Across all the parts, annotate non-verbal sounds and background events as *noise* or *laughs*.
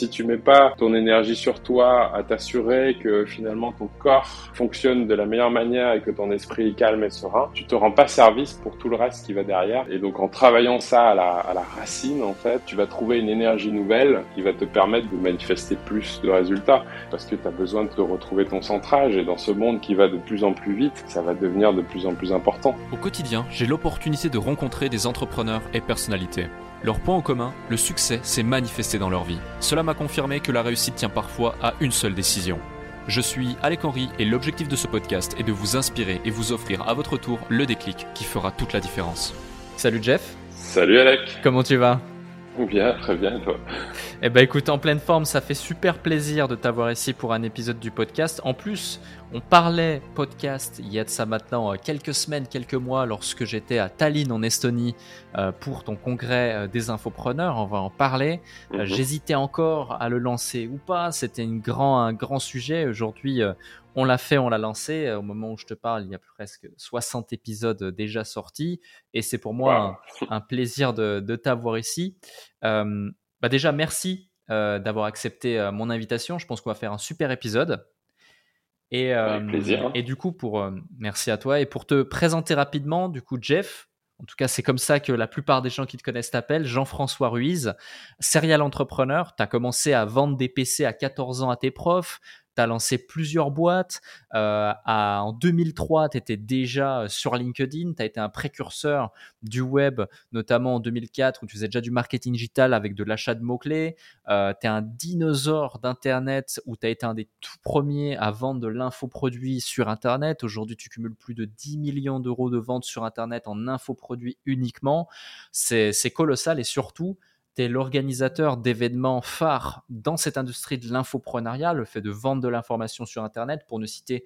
Si tu mets pas ton énergie sur toi, à t'assurer que finalement ton corps fonctionne de la meilleure manière et que ton esprit est calme et serein, tu te rends pas service pour tout le reste qui va derrière. Et donc en travaillant ça à la, à la racine, en fait, tu vas trouver une énergie nouvelle qui va te permettre de manifester plus de résultats parce que tu as besoin de te retrouver ton centrage et dans ce monde qui va de plus en plus vite, ça va devenir de plus en plus important. Au quotidien, j'ai l'opportunité de rencontrer des entrepreneurs et personnalités. Leur point en commun, le succès s'est manifesté dans leur vie. Cela m'a confirmé que la réussite tient parfois à une seule décision. Je suis Alec Henry et l'objectif de ce podcast est de vous inspirer et vous offrir à votre tour le déclic qui fera toute la différence. Salut Jeff. Salut Alec. Comment tu vas? *laughs* Bien, très bien, toi. Eh ben écoute, en pleine forme, ça fait super plaisir de t'avoir ici pour un épisode du podcast. En plus, on parlait podcast il y a de ça maintenant euh, quelques semaines, quelques mois, lorsque j'étais à Tallinn en Estonie euh, pour ton congrès euh, des infopreneurs. On va en parler. Mhm. J'hésitais encore à le lancer ou pas. C'était grand, un grand sujet. Aujourd'hui, on l'a fait, on l'a lancé. Au moment où je te parle, il y a presque 60 épisodes déjà sortis. Et c'est pour moi un, plaisir de, t'avoir ici. Euh, bah déjà, merci euh, d'avoir accepté euh, mon invitation. Je pense qu'on va faire un super épisode. Et, plaisir. et du coup, pour merci à toi. Et pour te présenter rapidement, du coup, Jeff, en tout cas, c'est comme ça que la plupart des gens qui te connaissent t'appellent. Jean-François Ruiz, serial entrepreneur. Tu as commencé à vendre des PC à 14 ans à tes profs tu as lancé plusieurs boîtes. Euh, en 2003, tu étais déjà sur LinkedIn. Tu as été un précurseur du web, notamment en 2004, où tu faisais déjà du marketing digital avec de l'achat de mots-clés. Euh, tu es un dinosaure d'Internet, où tu as été un des tout premiers à vendre de l'infoproduit sur Internet. Aujourd'hui, tu cumules plus de 10 millions d'euros de ventes sur Internet en infoproduit uniquement. C'est colossal et surtout, tu es l'organisateur d'événements phares dans cette industrie de l'infoprenariat, le fait de vendre de l'information sur Internet. Pour ne citer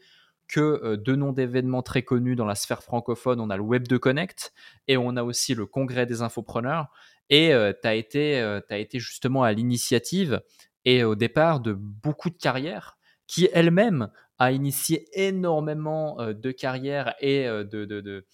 que euh, deux noms d'événements très connus dans la sphère francophone, on a le Web de Connect et on a aussi le Congrès des infopreneurs. Et euh, tu as, été, euh, été justement à l'initiative et au départ de beaucoup de carrières qui elle-même a initié énormément de carrières et de,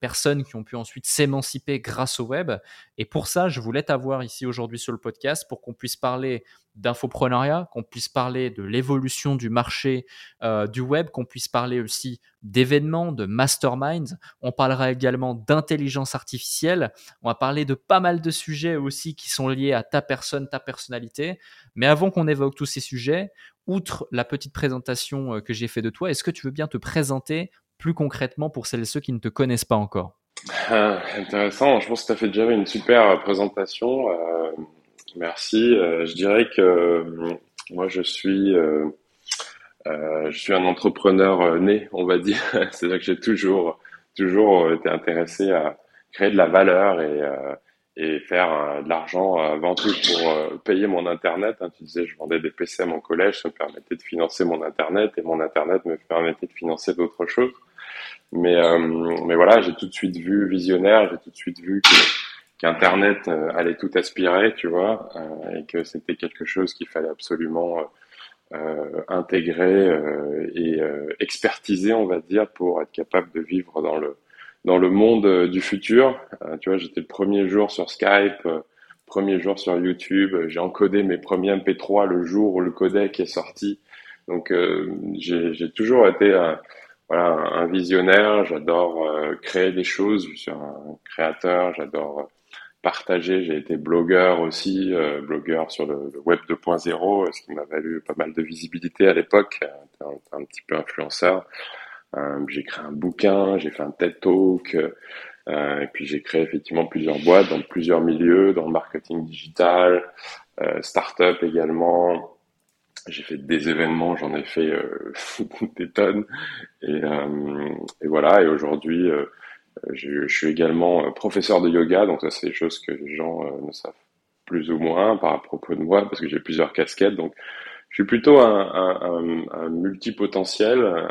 personnes qui ont pu ensuite s'émanciper grâce au web. Et pour ça, je voulais t'avoir ici aujourd'hui sur le podcast pour qu'on puisse parler d'infoprenariat, qu'on puisse parler de l'évolution du marché euh, du web, qu'on puisse parler aussi d'événements, de masterminds. On parlera également d'intelligence artificielle. On va parler de pas mal de sujets aussi qui sont liés à ta personne, ta personnalité. Mais avant qu'on évoque tous ces sujets, outre la petite présentation euh, que j'ai fait de toi, est-ce que tu veux bien te présenter plus concrètement pour celles et ceux qui ne te connaissent pas encore ah, Intéressant, je pense que tu as fait déjà une super présentation. Euh, merci. Euh, je dirais que euh, moi, je suis, je suis un entrepreneur né, on va dire. *laughs* C'est-à-dire que j'ai toujours, toujours été intéressé à créer de la valeur et, et faire de l'argent avant tout pour payer mon Internet. Hein. Tu disais, je vendais des PC à mon collège, ça me permettait de financer mon Internet et mon Internet me permettait de financer d'autres choses. Mais, euh, mais voilà, j'ai tout de suite vu visionnaire, j'ai tout de suite vu que qu'Internet euh, allait tout aspirer, tu vois, euh, et que c'était quelque chose qu'il fallait absolument euh, intégrer et expertiser, on va dire, pour être capable de vivre dans le dans le monde du futur. tu vois, j'étais le premier jour sur Skype, premier jour sur YouTube. J'ai encodé mes premiers MP3 le jour où le codec est sorti. Donc, j'ai toujours été voilà, un visionnaire, j'adore euh, créer des choses, je suis un créateur, j'adore euh, partager, j'ai été blogueur aussi, euh, blogueur sur le, web 2.0, ce qui m'a valu pas mal de visibilité à l'époque, un, un, petit peu influenceur. j'ai créé un bouquin, j'ai fait un TED Talk, et puis j'ai créé effectivement plusieurs boîtes dans plusieurs milieux, dans le marketing digital, start-up également, j'ai fait des événements, j'en ai fait euh, *laughs* des tonnes. Et, euh, et, voilà, et aujourd'hui, euh, je, suis également professeur de yoga, donc ça c'est des choses que les gens ne savent plus ou moins par propos de moi, parce que j'ai plusieurs casquettes. Donc je suis plutôt un, multipotentiel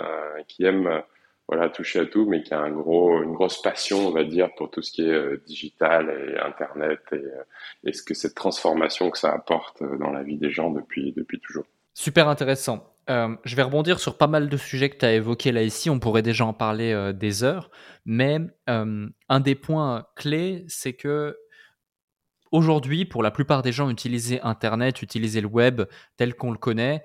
qui aime voilà toucher à tout, mais qui a une grosse passion, on va dire, pour tout ce qui est digital et internet et, et ce que cette transformation que ça apporte dans la vie des gens depuis depuis toujours. Super intéressant. Euh, je vais rebondir sur pas mal de sujets que tu as évoqués là ici. On pourrait déjà en parler euh, des heures. Mais euh, un des points clés, c'est que aujourd'hui, pour la plupart des gens, utiliser Internet, utiliser le web tel qu'on le connaît,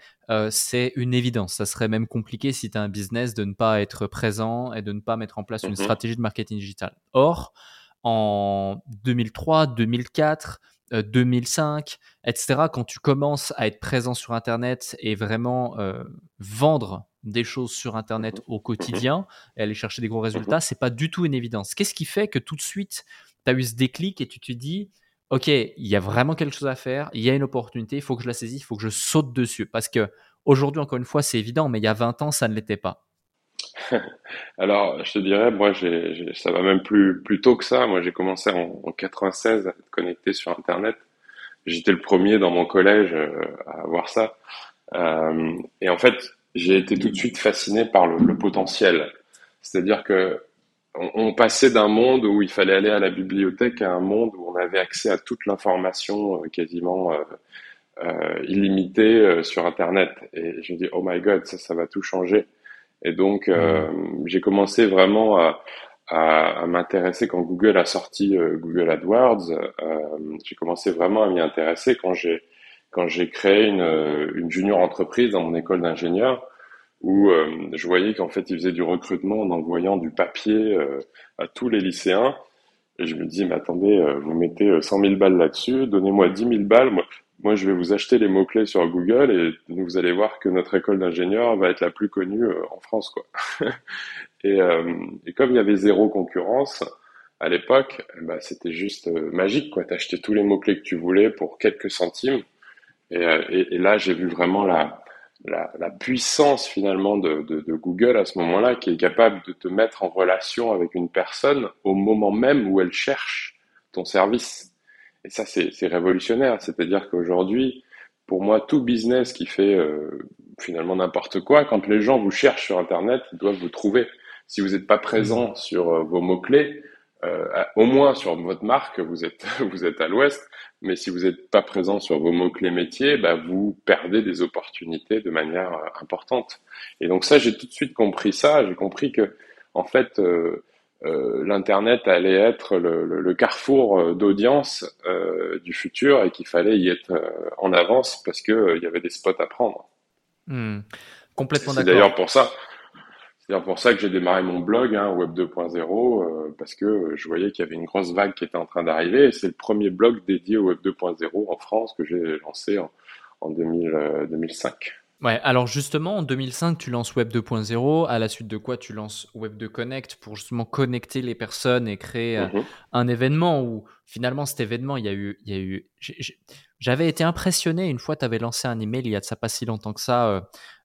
c'est une évidence. Ça serait même compliqué si tu as un business de ne pas être présent et de ne pas mettre en place une Mhm, stratégie de marketing digital. Or, en 2003, 2004, 2005, etc., quand tu commences à être présent sur Internet et vraiment euh, vendre des choses sur Internet mhm, au quotidien et aller chercher des gros mhm. résultats, c'est pas du tout une évidence. Qu'est-ce qui fait que tout de suite, tu as eu ce déclic et tu te dis, OK, il y a vraiment quelque chose à faire, il y a une opportunité, il faut que je la saisisse, il faut que je saute dessus. Parce que aujourd'hui, encore une fois, c'est évident, mais il y a 20 ans, ça ne l'était pas. *laughs* Alors, je te dirais, moi, ça va même plus, plus tôt que ça. Moi, j'ai commencé en, en 96 à être connecté sur Internet. J'étais le premier dans mon collège euh, à avoir ça. Euh, et en fait, j'ai été tout de suite fasciné par le, potentiel. C'est-à-dire que on, passait d'un monde où il fallait aller à la bibliothèque à un monde où on avait accès à toute l'information euh, quasiment illimitée sur Internet. Et je me dis, oh my God, ça, ça va tout changer. Et donc, euh, j'ai commencé vraiment à, à, à m'intéresser quand Google a sorti euh, Google AdWords. Euh, j'ai commencé vraiment à m'y intéresser quand j'ai quand j'ai créé une, une junior entreprise dans mon école d'ingénieur où euh, je voyais qu'en fait ils faisaient du recrutement en envoyant du papier euh, à tous les lycéens. Et je me dis, mais attendez, euh, vous mettez euh, 100 000 balles là-dessus, donnez-moi 10 000 balles, moi, moi je vais vous acheter les mots-clés sur Google et vous allez voir que notre école d'ingénieur va être la plus connue euh, en France, quoi. *laughs* Et, euh, et comme il y avait zéro concurrence à l'époque, ben, c'était juste euh, magique, quoi. T'achetais tous les mots-clés que tu voulais pour quelques centimes. Et, là, j'ai vu vraiment la, puissance finalement de Google à ce moment-là, qui est capable de te mettre en relation avec une personne au moment même où elle cherche ton service. Et ça, c'est révolutionnaire. C'est-à-dire qu'aujourd'hui, pour moi, tout business qui fait euh, finalement n'importe quoi, quand les gens vous cherchent sur Internet, ils doivent vous trouver. Si vous n'êtes pas présent sur euh, vos mots-clés, euh, au moins sur votre marque, vous êtes, *laughs* vous êtes à l'ouest. Mais si vous n'êtes pas présent sur vos mots-clés métiers, bah, vous perdez des opportunités de manière euh, importante. Et donc ça, j'ai tout de suite compris ça. J'ai compris que, en fait, euh, l'Internet allait être le, le- le carrefour euh, d'audience euh, du futur et qu'il fallait y être euh, en avance parce que euh, il y avait des spots à prendre. Hmm. Complètement C'est d'ailleurs d'accord. pour ça, c'est d'ailleurs pour ça que j'ai démarré mon blog, hein, Web 2.0, euh, parce que euh, je voyais qu'il y avait une grosse vague qui était en train d'arriver et c'est le premier blog dédié au Web 2.0 en France que j'ai lancé en, en 2000, euh, 2005. Ouais, alors justement, en 2005, tu lances Web 2.0, à la suite de quoi tu lances Web 2 Connect pour justement connecter les personnes et créer euh, Mhm, un événement où finalement cet événement, il y a eu, il y a eu, j'avais été impressionné une fois, tu avais lancé un email il y a de ça pas si longtemps que ça, euh,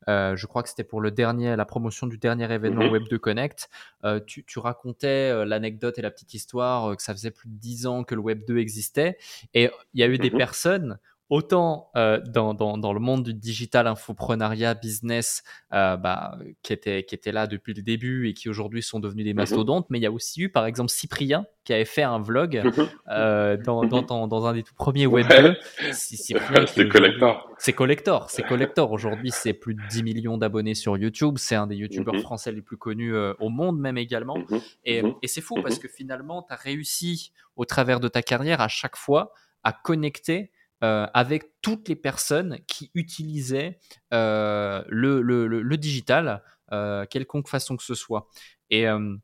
euh, je crois que c'était pour le dernier, la promotion du dernier événement mhm, Web 2 Connect, Euh, tu, tu racontais l'anecdote et la petite histoire que ça faisait plus de 10 ans que le Web 2 existait. Et il y a eu des mhm, personnes autant euh, dans, dans, dans le monde du digital infoprenariat business euh, bah, qui, étaient, qui étaient là depuis le début et qui aujourd'hui sont devenus des mhm, mastodontes, mais il y a aussi eu par exemple Cyprien qui avait fait un vlog mhm, euh, dans, dans, dans, un des tout premiers Web Ouais, 2. Cy- Cyprien qui c'était aujourd'hui... collector. C'est collector, c'est collector. Aujourd'hui, c'est plus de 10 millions d'abonnés sur YouTube. C'est un des YouTubeurs Mhm, français les plus connus euh, au monde, même également. Et, et c'est fou parce que finalement, tu as réussi au travers de ta carrière à chaque fois à connecter euh, avec toutes les personnes qui utilisaient euh, le, digital, euh, quelconque façon que ce soit. Et euh,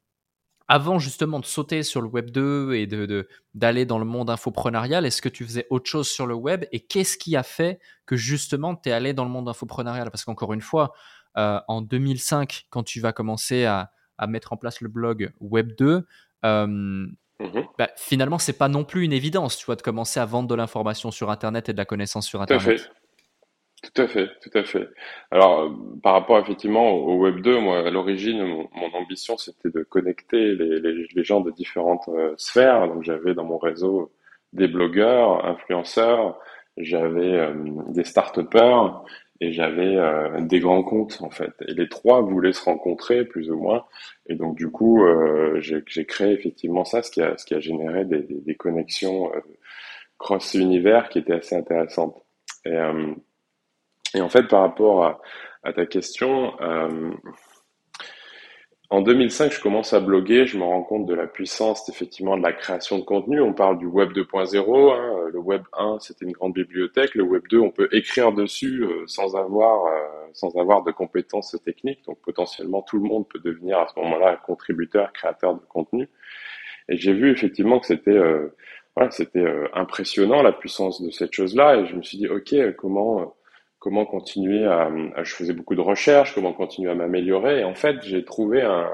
avant justement de sauter sur le web 2 et d'aller dans le monde infoprenarial, est-ce que tu faisais autre chose sur le web et qu'est-ce qui a fait que justement tu es allé dans le monde infoprenarial? Parce qu'encore une fois, en 2005, quand tu vas commencer à mettre en place le blog web 2, mhm. bah, finalement, c'est pas non plus une évidence, tu vois, de commencer à vendre de l'information sur Internet et de la connaissance sur Tout à fait. Internet. Tout à fait, tout à fait. Alors, euh, par rapport effectivement au au Web 2, moi, à l'origine, mon, mon ambition, c'était de connecter les, les, les gens de différentes euh, sphères. Donc, j'avais dans mon réseau des blogueurs, influenceurs, j'avais euh, des start-upers et j'avais euh, des grands comptes, en fait. Et les trois voulaient se rencontrer, plus ou moins. Et donc, du coup, euh, j'ai, créé effectivement ça, ce qui a, ce qui a généré des, des, des connexions euh, cross-univers qui étaient assez intéressantes. Et, euh, et en fait, par rapport à, à ta question, euh, en 2005, je commence à bloguer, je me rends compte de la puissance effectivement de la création de contenu. On parle du web 2.0, hein. le web 1 c'était une grande bibliothèque, le web 2 on peut écrire dessus euh, sans avoir euh, sans avoir de compétences techniques. Donc potentiellement tout le monde peut devenir à ce moment-là contributeur, créateur de contenu. Et j'ai vu effectivement que c'était euh, voilà, c'était impressionnant la puissance de cette chose-là. Et je me suis dit ok comment comment continuer à, je faisais beaucoup de recherches, comment continuer à m'améliorer. Et en fait, j'ai trouvé un,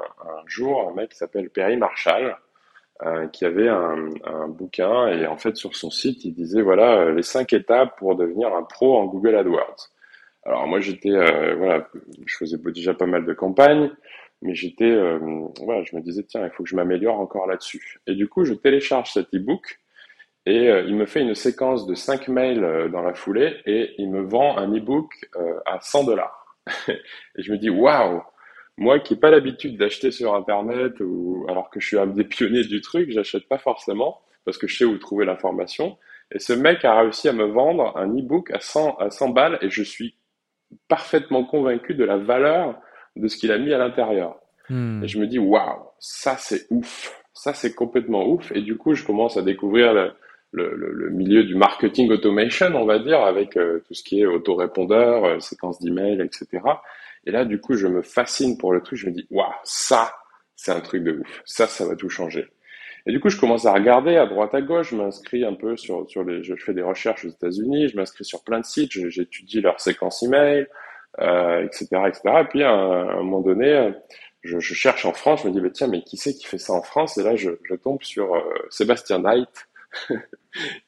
jour un mec qui s'appelle Perry Marshall, euh, qui avait un, bouquin et en fait sur son site, il disait voilà les cinq étapes pour devenir un pro en Google AdWords. Alors moi j'étais euh, voilà, je faisais déjà pas mal de campagnes, mais j'étais euh, voilà, je me disais tiens il faut que je m'améliore encore là-dessus. Et du coup je télécharge cet e-book et euh, il me fait une séquence de 5 mails euh, dans la foulée et il me vend un e-book euh, à 100 dollars. *laughs* et je me dis, waouh, moi qui n'ai pas l'habitude d'acheter sur Internet, ou alors que je suis un des pionniers du truc, j'achète pas forcément parce que je sais où trouver l'information. Et ce mec a réussi à me vendre un e-book à 100, à 100 balles et je suis parfaitement convaincu de la valeur de ce qu'il a mis à l'intérieur. Hmm. Et je me dis, waouh, ça c'est ouf. Ça c'est complètement ouf. Et du coup, je commence à découvrir le, le, le, milieu du marketing automation, on va dire, avec euh, tout ce qui est autorépondeur, euh, séquence d'email, etc. Et là, du coup, je me fascine pour le truc. Je me dis, waouh, ça, c'est un truc de ouf. Ça, ça va tout changer. Et du coup, je commence à regarder à droite à gauche. Je m'inscris un peu sur, sur les, je fais des recherches aux États-Unis. Je m'inscris sur plein de sites. J'étudie leur séquence email, euh, etc., etc. Et puis, à un, moment donné, je, je, cherche en France. Je me dis, bah, tiens, mais qui c'est qui fait ça en France? Et là, je, je tombe sur euh, Sébastien Knight,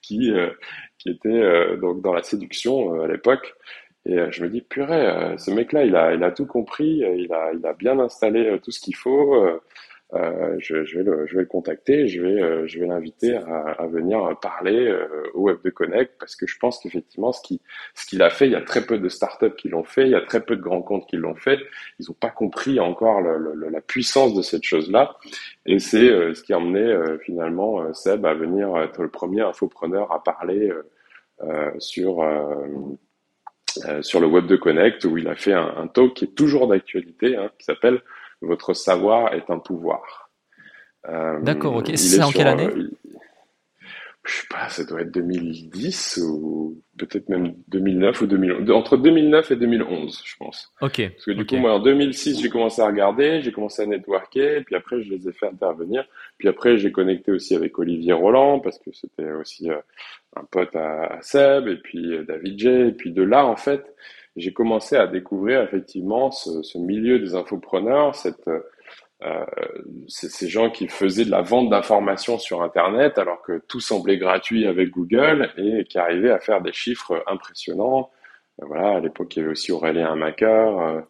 qui, euh, qui était euh, donc dans la séduction euh, à l'époque. Et je me dis, purée, ce mec-là, il a, il a tout compris, il a, il a bien installé tout ce qu'il faut. Euh, je, je, vais le, je vais le contacter, je vais, euh, je vais l'inviter à, à, venir parler euh, au Web de Connect parce que je pense qu'effectivement, ce qu'il ce qu'il a fait, il y a très peu de startups qui l'ont fait, il y a très peu de grands comptes qui l'ont fait. Ils n'ont pas compris encore le, le, la puissance de cette chose-là. Et c'est ce qui a emmené finalement Seb à venir être le premier infopreneur à parler sur sur le Web de Connect où il a fait un, un talk qui est toujours d'actualité, hein, qui s'appelle votre savoir est un pouvoir. Euh, D'accord, ok. C'est en quelle année euh, Je sais pas, ça doit être 2010 ou peut-être même 2009 ou 2011. Entre 2009 et 2011, je pense. Ok. Parce que du coup, moi, en 2006, j'ai commencé à regarder, j'ai commencé à networker, puis après, je les ai fait intervenir. Puis après, j'ai connecté aussi avec Olivier Roland, parce que c'était aussi euh, un pote à, Seb, et puis David J. Et puis de là, en fait, j'ai commencé à découvrir effectivement ce, ce milieu des infopreneurs, cette, euh, ces gens qui faisaient de la vente d'informations sur Internet alors que tout semblait gratuit avec Google et qui arrivaient à faire des chiffres impressionnants. Euh, voilà, à l'époque, il y avait aussi Aurélien Macker euh,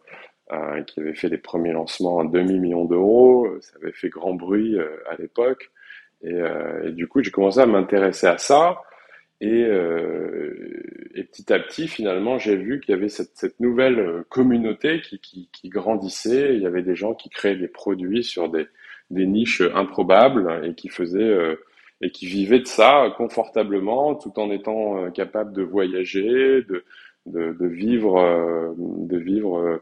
euh, qui avait fait les premiers lancements à demi-million d'euros. Ça avait fait grand bruit euh, à l'époque. Et, et, du coup, j'ai commencé à m'intéresser à ça. Et, euh, et, petit à petit, finalement, j'ai vu qu'il y avait cette, nouvelle euh, communauté qui, grandissait. Il y avait des gens qui créaient des produits sur des, niches improbables et qui faisaient euh, et qui vivaient de ça confortablement, tout en étant capables de voyager, de vivre, de vivre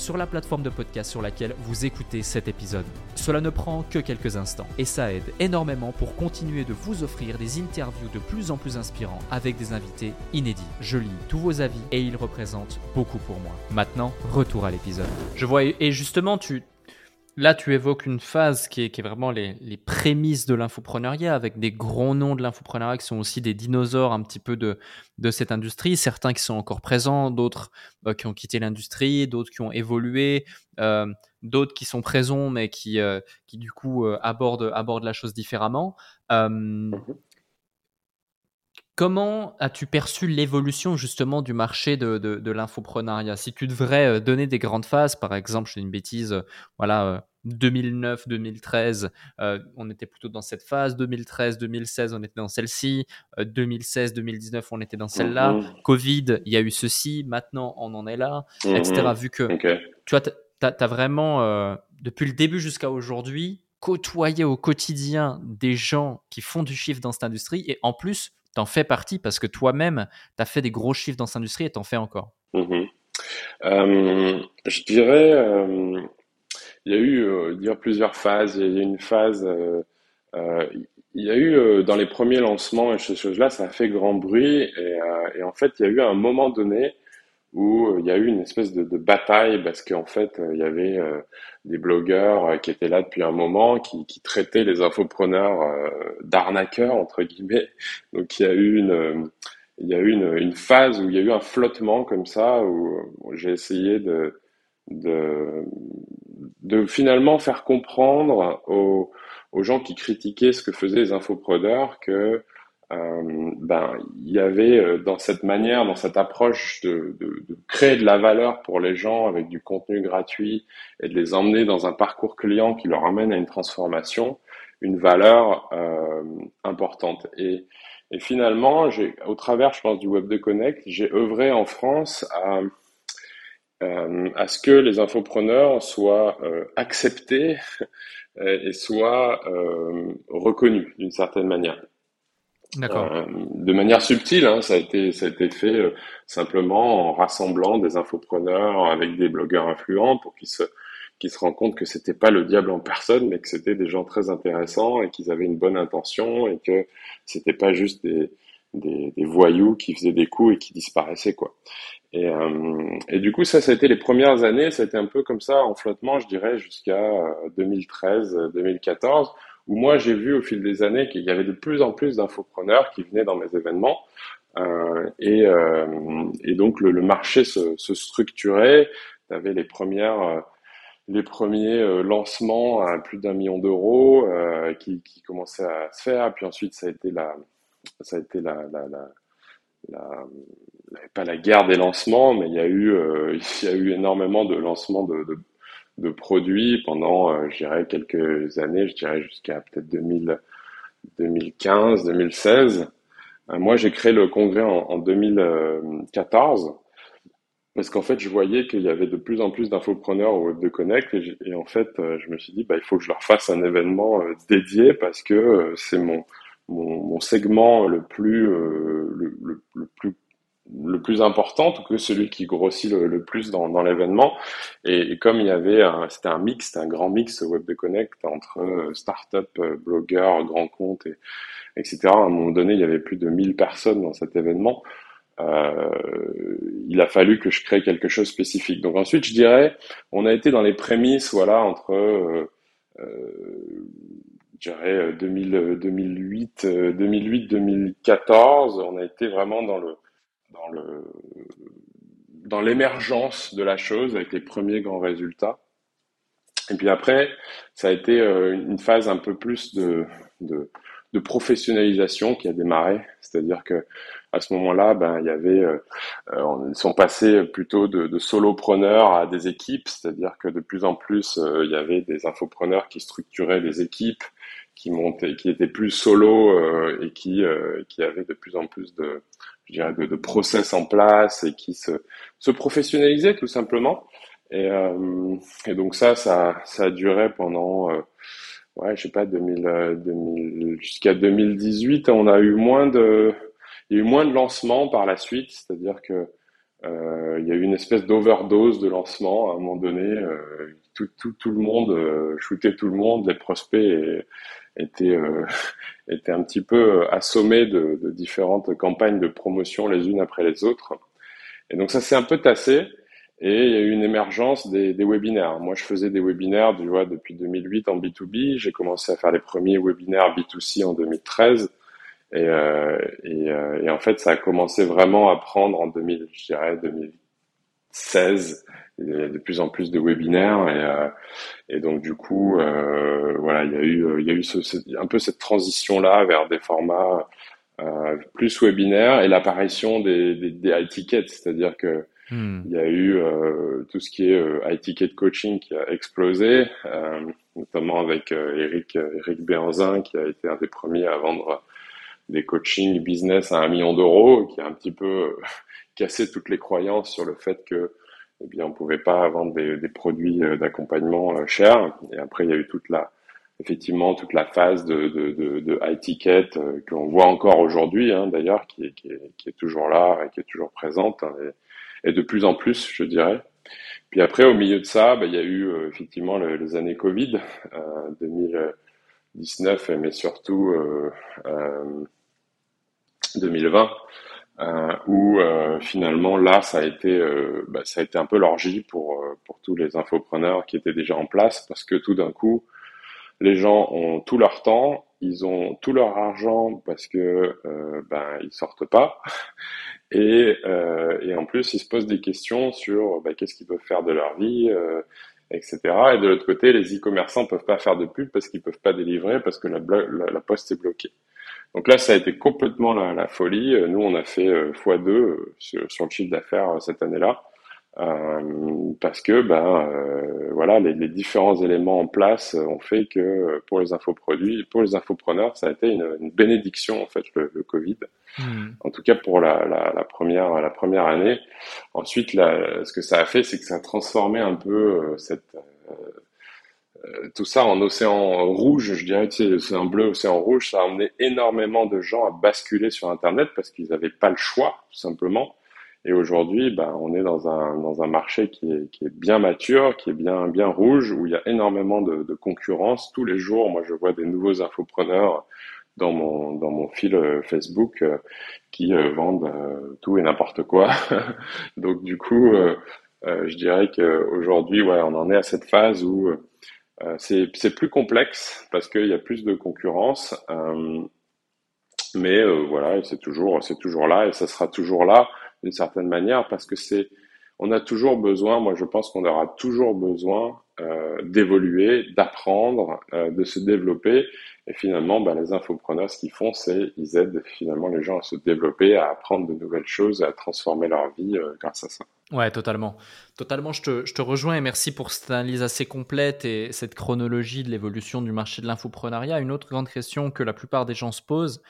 sur la plateforme de podcast sur laquelle vous écoutez cet épisode. Cela ne prend que quelques instants et ça aide énormément pour continuer de vous offrir des interviews de plus en plus inspirants avec des invités inédits. Je lis tous vos avis et ils représentent beaucoup pour moi. Maintenant, retour à l'épisode. Je vois, et justement, tu, Là, tu évoques une phase qui est, vraiment les, prémices de l'infopreneuriat, avec des gros noms de l'infopreneuriat qui sont aussi des dinosaures un petit peu de, cette industrie, certains qui sont encore présents, d'autres euh, qui ont quitté l'industrie, d'autres qui ont évolué, euh, d'autres qui sont présents mais qui, euh, qui du coup abordent, abordent la chose différemment. Comment as-tu perçu l'évolution justement du marché de, de, l'infoprenariat Si tu devrais donner des grandes phases, par exemple, je fais une bêtise, voilà, 2009-2013, euh, on était plutôt dans cette phase. 2013-2016, on était dans celle-ci. 2016-2019, on était dans celle-là. Mhm. Covid, il y a eu ceci. Maintenant, on en est là, etc. Mhm. Vu que tu vois, tu as, vraiment, depuis le début jusqu'à aujourd'hui, côtoyé au quotidien des gens qui font du chiffre dans cette industrie et en plus, t'en fais partie parce que toi-même, tu as fait des gros chiffres dans cette industrie et t'en fais encore. Mhm. Euh, je dirais, euh, il y a eu euh, plusieurs phases. Il y a eu une phase, il y a eu dans les premiers lancements et ces choses-là, ça a fait grand bruit et, en fait, il y a eu un moment donné où euh, il y a eu une espèce de, bataille parce qu'en fait, euh, il y avait euh, des blogueurs qui étaient là depuis un moment, qui, traitaient les infopreneurs d'arnaqueurs, entre guillemets. Donc il y a eu une... il y a eu une, phase où il y a eu un flottement comme ça, où, j'ai essayé de, de, de, finalement faire comprendre aux, aux gens qui critiquaient ce que faisaient les infopreneurs que euh, ben, il y avait euh, dans cette manière, dans cette approche de, de, de, créer de la valeur pour les gens avec du contenu gratuit et de les emmener dans un parcours client qui leur amène à une transformation, une valeur euh, importante. Et, et finalement, j'ai, au travers, je pense, du Web de Connect, j'ai œuvré en France à, à ce que les infopreneurs soient euh, acceptés *laughs* et soient reconnus d'une certaine manière. D'accord. Euh, de manière subtile, hein, ça a été ça a été fait euh, simplement en rassemblant des infopreneurs avec des blogueurs influents pour qu'ils se qu'ils se rendent compte que c'était pas le diable en personne, mais que c'était des gens très intéressants et qu'ils avaient une bonne intention et que c'était pas juste des, des, des voyous qui faisaient des coups et qui disparaissaient quoi. Et, euh, et du coup ça ça a été les premières années, ça a été un peu comme ça en flottement, je dirais jusqu'à 2013, 2014 où moi j'ai vu au fil des années qu'il y avait de plus en plus d'infopreneurs qui venaient dans mes événements. Euh, et, euh, et, donc le, le marché se, se structurait. Tu avais les premières, euh, les premiers euh, lancements à plus d'un million d'euros euh, qui, qui commençaient à se faire. Puis ensuite ça a été la, ça a été la, la, pas la guerre des lancements, mais il y a eu, *laughs* il y a eu énormément de lancements de, produits pendant, euh, je dirais, quelques années, je dirais jusqu'à peut-être 2015, 2016. Euh, moi, j'ai créé le congrès en, 2014 parce qu'en fait, je voyais qu'il y avait de plus en plus d'infopreneurs au Web de Connect et, en fait, euh, je me suis dit, bah, il faut que je leur fasse un événement dédié parce que c'est mon, mon, segment le plus, le, le plus le plus important, que celui qui grossit le, plus dans, l'événement. Et, comme il y avait, c'était un mix, un grand mix Web de Connect entre euh, start-up, euh, blogueurs, grands comptes, et, etc. À un moment donné, il y avait plus de 1000 personnes dans cet événement. Euh, il a fallu que je crée quelque chose spécifique. Donc ensuite, je dirais, on a été dans les prémices, voilà, entre euh, euh je dirais 2000, 2008, 2008, 2014. On a été vraiment dans le dans le dans l'émergence de la chose avec les premiers grands résultats. Et puis après, ça a été euh, une phase un peu plus de, de, de professionnalisation qui a démarré. C'est-à-dire que à ce moment-là, ben il y avait, euh, euh ils sont passés plutôt de, de solopreneurs à des équipes. C'est-à-dire que de plus en plus, euh, il y avait des infopreneurs qui structuraient des équipes, qui montaient, qui étaient plus solo et qui qui avaient de plus en plus de je dirais, de, de, process en place et qui se, se professionnalisait tout simplement. Et, euh, et donc ça, ça, ça a duré pendant, euh, ouais, je sais pas, 2000, 2000 jusqu'à 2018. On a eu moins de, il y a eu moins de lancements par la suite, c'est-à-dire que euh, il y a eu une espèce d'overdose de lancement à un moment donné. Euh, tout, tout, tout, le monde euh, shootait tout le monde, les prospects et, était, euh, *laughs* était un petit peu assommé de, de, différentes campagnes de promotion les unes après les autres. Et donc ça s'est un peu tassé et il y a eu une émergence des, des webinaires. Moi, je faisais des webinaires tu vois, depuis 2008 en B2B. J'ai commencé à faire les premiers webinaires B2C en 2013. Et, euh, et, euh, et, en fait, ça a commencé vraiment à prendre en 2000, je dirais 2016 il y a de plus en plus de webinaires et, euh, et donc du coup euh, voilà il y a eu il y a eu ce, un peu cette transition là vers des formats euh, plus webinaire et l'apparition des, des, des high tickets, c'est-à-dire que hmm. il y a eu tout ce qui est high ticket coaching qui a explosé, notamment avec Eric Eric Béanzin qui a été un des premiers à vendre des coaching business à un million d'euros, qui a un petit peu *laughs* cassé toutes les croyances sur le fait que eh bien, on pouvait pas vendre des, produits euh, d'accompagnement euh, chers. Et après, il y a eu toute la, effectivement, toute la phase de, high ticket euh, qu'on voit encore aujourd'hui, hein, d'ailleurs, qui est, qui, toujours là et qui est toujours présente, hein, et, de plus en plus, je dirais. Puis après, au milieu de ça, bah, il y a eu effectivement les années Covid, *laughs* euh, 2019, mais surtout euh, 2020, euh, où euh, finalement là ça a été euh, bah, ça a été un peu l'orgie pour pour tous les infopreneurs qui étaient déjà en place parce que tout d'un coup les gens ont tout leur temps ils ont tout leur argent parce que ben ils sortent pas *laughs* et et en plus ils se posent des questions sur bah, qu'est-ce qu'ils peuvent faire de leur vie etc. Et de l'autre côté, les e-commerçants peuvent pas faire de pub parce qu'ils peuvent pas délivrer parce que la, la poste est bloquée. Donc là, ça a été complètement la, la folie. Euh, nous, on a fait euh, x2 euh, sur, sur, le chiffre d'affaires cette année-là. Euh, parce que ben voilà les, les, différents éléments en place ont fait que pour les infoproduits pour les infopreneurs ça a été une, une bénédiction en fait le, le Covid hmm. en tout cas pour la, la, la, première la première année ensuite là, ce que ça a fait c'est que ça a transformé un peu cette euh, tout ça en océan rouge, je dirais, tu sais, océan bleu, océan rouge, ça a amené énormément de gens à basculer sur Internet parce qu'ils n'avaient pas le choix, tout simplement. Et aujourd'hui, ben, on est dans un, dans un marché qui est, qui est bien mature, qui est bien, bien rouge, où il y a énormément de, de concurrence. Tous les jours, moi, je vois des nouveaux infopreneurs dans mon, dans mon fil euh, Facebook euh, qui vendent tout et n'importe quoi. *laughs* Donc, du coup, je dirais qu'aujourd'hui, ouais, on en est à cette phase où euh, c'est plus complexe parce qu'il y a plus de concurrence, euh, mais euh, voilà, c'est toujours c'est toujours là et ça sera toujours là d'une certaine manière parce que c'est on a toujours besoin, moi je pense qu'on aura toujours besoin euh, d'évoluer, d'apprendre, euh, de se développer. Et finalement, bah, les infopreneurs, ce qu'ils font, c'est ils aident finalement les gens à se développer, à apprendre de nouvelles choses, à transformer leur vie euh, grâce à ça. Ouais, totalement. Totalement, je te, rejoins et merci pour cette analyse assez complète et cette chronologie de l'évolution du marché de l'infoprenariat. Une autre grande question que la plupart des gens se posent,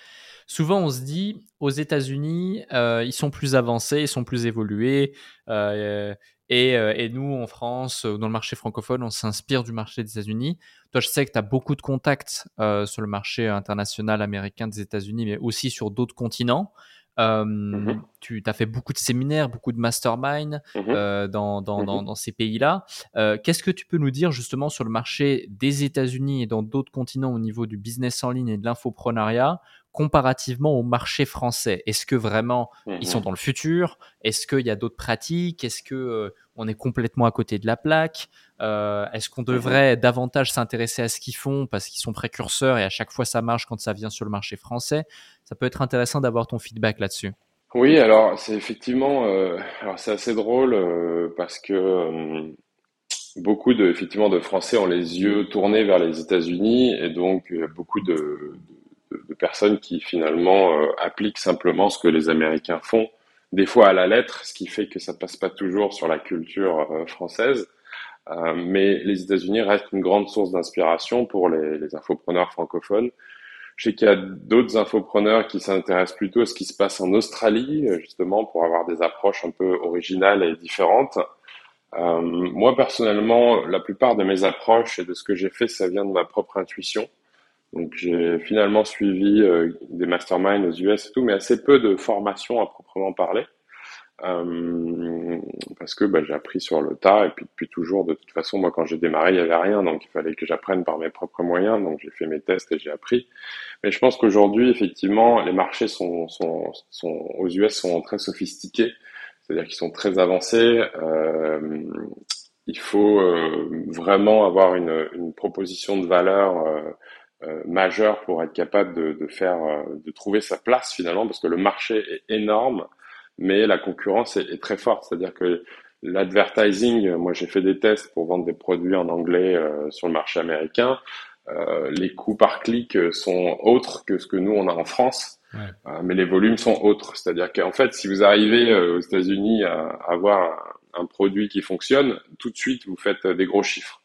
souvent on se dit aux États-Unis, euh, ils sont plus avancés, ils sont plus évolués. Euh, et, euh, et, nous, en France, dans le marché francophone, on s'inspire du marché des États-Unis. Toi, je sais que tu as beaucoup de contacts euh, sur le marché international américain des États-Unis, mais aussi sur d'autres continents. Euh, mmh Tu as fait beaucoup de séminaires, beaucoup de mastermind mmh euh, dans, dans, mmh dans, dans, ces pays-là. Euh, Qu'est-ce que tu peux nous dire justement sur le marché des États-Unis et dans d'autres continents au niveau du business en ligne et de l'infoprenariat? Comparativement au marché français. Est-ce que vraiment ils sont dans le futur? Est-ce qu'il y a d'autres pratiques? Est-ce que euh, on est complètement à côté de la plaque? Euh, Est-ce qu'on devrait davantage s'intéresser à ce qu'ils font? Parce qu'ils sont précurseurs et à chaque fois ça marche quand ça vient sur le marché français. Ça peut être intéressant d'avoir ton feedback là-dessus. Oui, alors c'est effectivement, euh, alors c'est assez drôle parce que beaucoup de effectivement de Français ont les yeux tournés vers les États-Unis et donc beaucoup de, de, de, personnes qui finalement appliquent simplement ce que les Américains font des fois à la lettre, ce qui fait que ça passe pas toujours sur la culture euh, française. Euh, mais les États-Unis restent une grande source d'inspiration pour les, infopreneurs francophones. Je sais qu'il y a d'autres infopreneurs qui s'intéressent plutôt à ce qui se passe en Australie, justement pour avoir des approches un peu originales et différentes. Euh, moi personnellement, la plupart de mes approches et de ce que j'ai fait, ça vient de ma propre intuition. Donc j'ai finalement suivi euh, des masterminds aux US et tout, mais assez peu de formation à proprement parler. Euh, parce que bah, j'ai appris sur le tas et puis depuis toujours, de toute façon, moi quand j'ai démarré, il n'y avait rien, donc il fallait que j'apprenne par mes propres moyens, donc j'ai fait mes tests et j'ai appris. Mais je pense qu'aujourd'hui, effectivement, les marchés sont, sont, sont, aux US sont très sophistiqués, c'est-à-dire qu'ils sont très avancés. Euh, il faut euh, vraiment avoir une, une, proposition de valeur euh, euh, majeur pour être capable de, de faire, euh, de trouver sa place finalement, parce que le marché est énorme, mais la concurrence est, est très forte. C'est-à-dire que l'advertising, moi j'ai fait des tests pour vendre des produits en anglais euh, sur le marché américain. Euh, les coûts par clic sont autres que ce que nous on a en France. mais les volumes sont autres. C'est-à-dire qu'en fait, si vous arrivez aux États-Unis à, avoir un, produit qui fonctionne, tout de suite, vous faites des gros chiffres.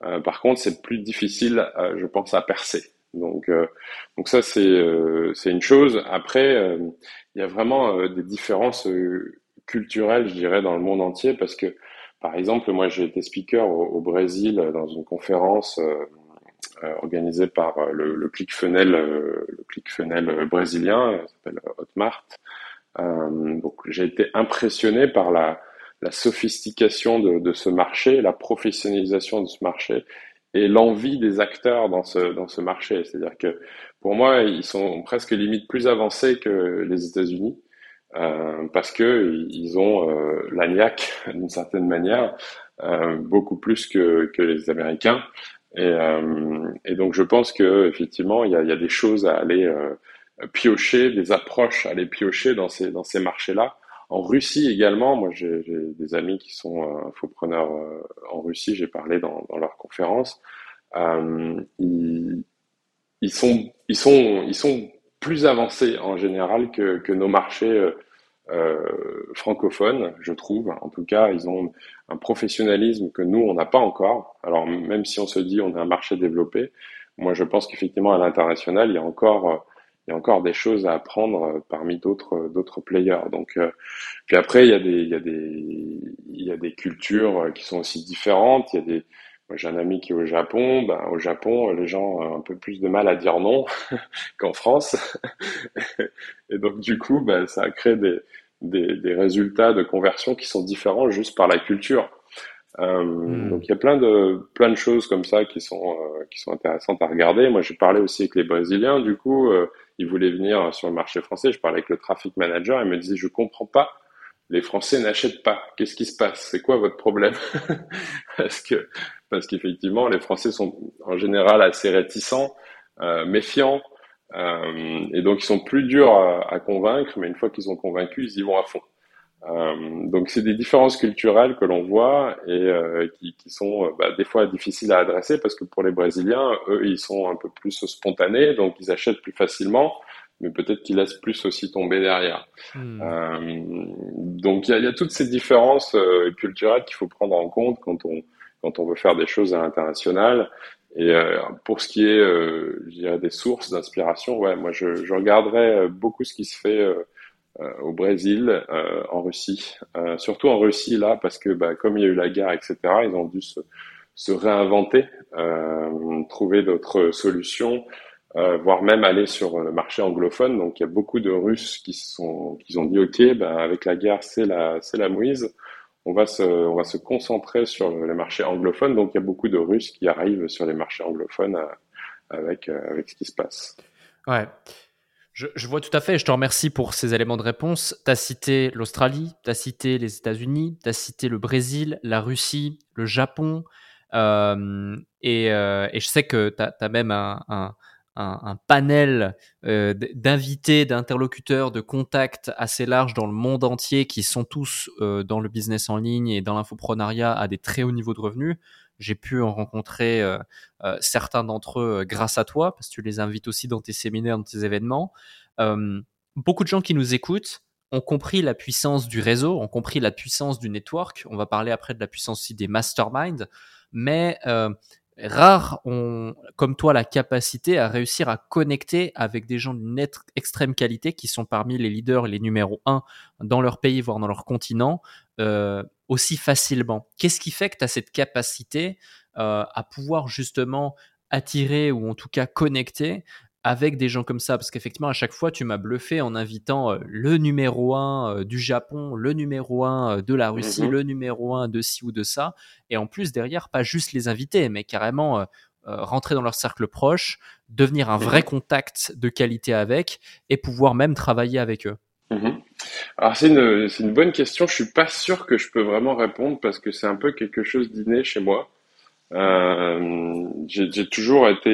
Par contre, c'est plus difficile, je pense, à percer. Donc, donc ça, c'est c'est une chose. Après, il y a vraiment des différences culturelles, je dirais, dans le monde entier, parce que par exemple, moi j'ai été speaker au, Brésil dans une conférence euh, euh, organisée par euh, le, le ClickFunnels, le ClickFunnels brésilien, ça s'appelle Hotmart. donc j'ai été impressionné par la, la sophistication de, de, ce marché, la professionnalisation de ce marché et l'envie des acteurs dans ce, dans ce marché. C'est-à-dire que pour moi, ils sont presque limite plus avancés que les États-Unis. Euh, parce que ils ont euh, *laughs* d'une certaine manière euh, beaucoup plus que, que les Américains. Et, euh, et, donc je pense que effectivement il y a, y a des choses à aller piocher, des approches à aller piocher dans ces dans ces marchés-là. En Russie également, moi j'ai des amis qui sont infopreneurs en Russie, j'ai parlé dans, dans leur conférence. ils, ils sont plus avancés en général que, nos marchés euh, francophones, je trouve. En tout cas, ils ont un professionnalisme que nous, on n'a pas encore. Alors, même si on se dit on a un marché développé, moi, je pense qu'effectivement, à l'international, il y a encore il y a encore des choses à apprendre parmi d'autres d'autres players. Donc puis après il y a des il y a des il y a des cultures qui sont aussi différentes, il y a des moi, j'ai un ami qui est au Japon. Ben, au Japon, les gens ont un peu plus de mal à dire non *laughs* qu'en France. *laughs* et donc, du coup, ben, ça a créé des, des, des, résultats de conversion qui sont différents juste par la culture. Euh, hmm. Donc, il y a plein de, plein de choses comme ça qui sont, euh, qui sont intéressantes à regarder. Moi, j'ai parlé aussi avec les Brésiliens. Du coup, euh, ils voulaient venir sur le marché français. Je parlais avec le traffic manager. Il me disait, je comprends pas les Français n'achètent pas. Qu'est-ce qui se passe? C'est quoi votre problème? *laughs* Parce que parce qu'effectivement, les Français sont en général assez réticents, euh, méfiants, euh, et donc ils sont plus durs à, convaincre. Mais une fois qu'ils sont convaincus, ils y vont à fond. Euh, donc c'est des différences culturelles que l'on voit et qui, qui, sont bah, des fois difficiles à adresser parce que pour les Brésiliens, eux, ils sont un peu plus spontanés, donc ils achètent plus facilement mais peut-être qu'il laisse plus aussi tomber derrière. Hmm. Euh, donc il y a, y a, toutes ces différences euh, culturelles qu'il faut prendre en compte quand on quand on veut faire des choses à l'international. Et euh, pour ce qui est, euh, je dirais, des sources d'inspiration, ouais, moi je, je regarderais euh, beaucoup ce qui se fait euh, au Brésil, en Russie, surtout en Russie là, parce que bah, comme il y a eu la guerre, etc., ils ont dû se, se réinventer, trouver d'autres solutions. Euh, voire même aller sur le marché anglophone. Donc il y a beaucoup de Russes qui sont qui ont dit ok, ben avec la guerre c'est la c'est la mouise. On va se on va se concentrer sur les marchés anglophones. Donc il y a beaucoup de Russes qui arrivent sur les marchés anglophones euh, avec euh, avec ce qui se passe. Ouais. Je, je, vois tout à fait, je te remercie pour ces éléments de réponse. Tu as cité l'Australie, tu as cité les États-Unis, tu as cité le Brésil, la Russie, le Japon. Euh, et, euh, et, je sais que tu as, même un, un, un, panel euh, d'invités, d'interlocuteurs, de contacts assez large dans le monde entier qui sont tous euh, dans le business en ligne et dans l'infoprenariat à des très hauts niveaux de revenus. J'ai pu en rencontrer euh, certains d'entre eux grâce à toi, parce que tu les invites aussi dans tes séminaires, dans tes événements. beaucoup de gens qui nous écoutent ont compris la puissance du réseau, ont compris la puissance du network. On va parler après de la puissance aussi des masterminds. Mais rares ont, comme toi, la capacité à réussir à connecter avec des gens d'une extrême qualité qui sont parmi les leaders les numéros un dans leur pays, voire dans leur continent, euh, aussi facilement. Qu'est-ce qui fait que tu as cette capacité euh, à pouvoir justement attirer ou en tout cas connecter avec des gens comme ça? Parce qu'effectivement, à chaque fois, tu m'as bluffé en invitant euh, le numéro un euh, du Japon, le numéro un euh, de la Russie, mhm. le numéro un de ci ou de ça. Et en plus, derrière, pas juste les invités, mais carrément rentrer dans leur cercle proche, devenir un vrai mhm. contact de qualité avec et pouvoir même travailler avec eux. Mhm. Alors c'est une, une, bonne question. Je suis pas sûr que je peux vraiment répondre parce que c'est un peu quelque chose d'inné chez moi. J'ai toujours été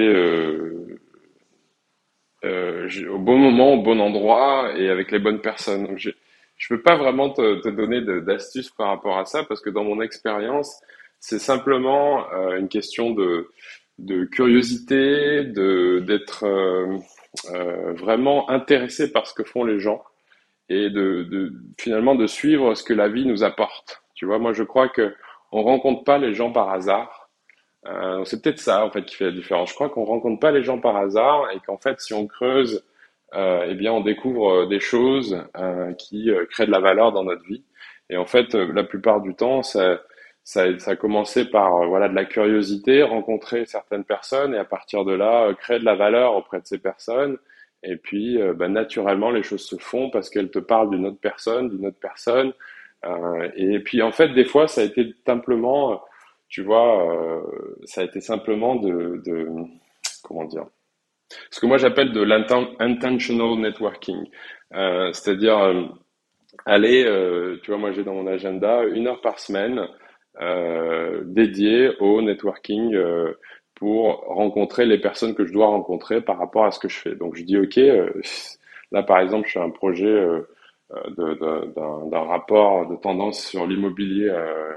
euh, au bon moment, au bon endroit et avec les bonnes personnes. Donc, je ne peux pas vraiment te, te donner d'astuces par rapport à ça parce que dans mon expérience, c'est simplement euh, une question de, de curiosité, de d'être vraiment intéressé par ce que font les gens et de, de, finalement de suivre ce que la vie nous apporte. Tu vois, moi je crois que on rencontre pas les gens par hasard. Euh, c'est peut-être ça en fait qui fait la différence. Je crois qu'on rencontre pas les gens par hasard et qu'en fait si on creuse, euh, eh bien on découvre des choses euh, qui euh, créent de la valeur dans notre vie. Et en fait, euh, la plupart du temps, ça, ça, ça a commencé par euh, voilà de la curiosité, rencontrer certaines personnes et à partir de là créer de la valeur auprès de ces personnes et puis, euh, bah, naturellement, les choses se font parce qu'elles te parlent d'une autre personne, d'une autre personne. Euh, et puis, en fait, des fois, ça a été simplement, tu vois, euh, ça a été simplement de, de, comment dire, ce que moi j'appelle de l'intentional networking. Euh, c'est-à-dire euh, aller, euh, tu vois, moi j'ai dans mon agenda une heure par semaine dédiée au networking pour rencontrer les personnes que je dois rencontrer par rapport à ce que je fais. Donc je dis ok, euh, là par exemple je fais un projet euh, d'un rapport de tendance sur l'immobilier euh,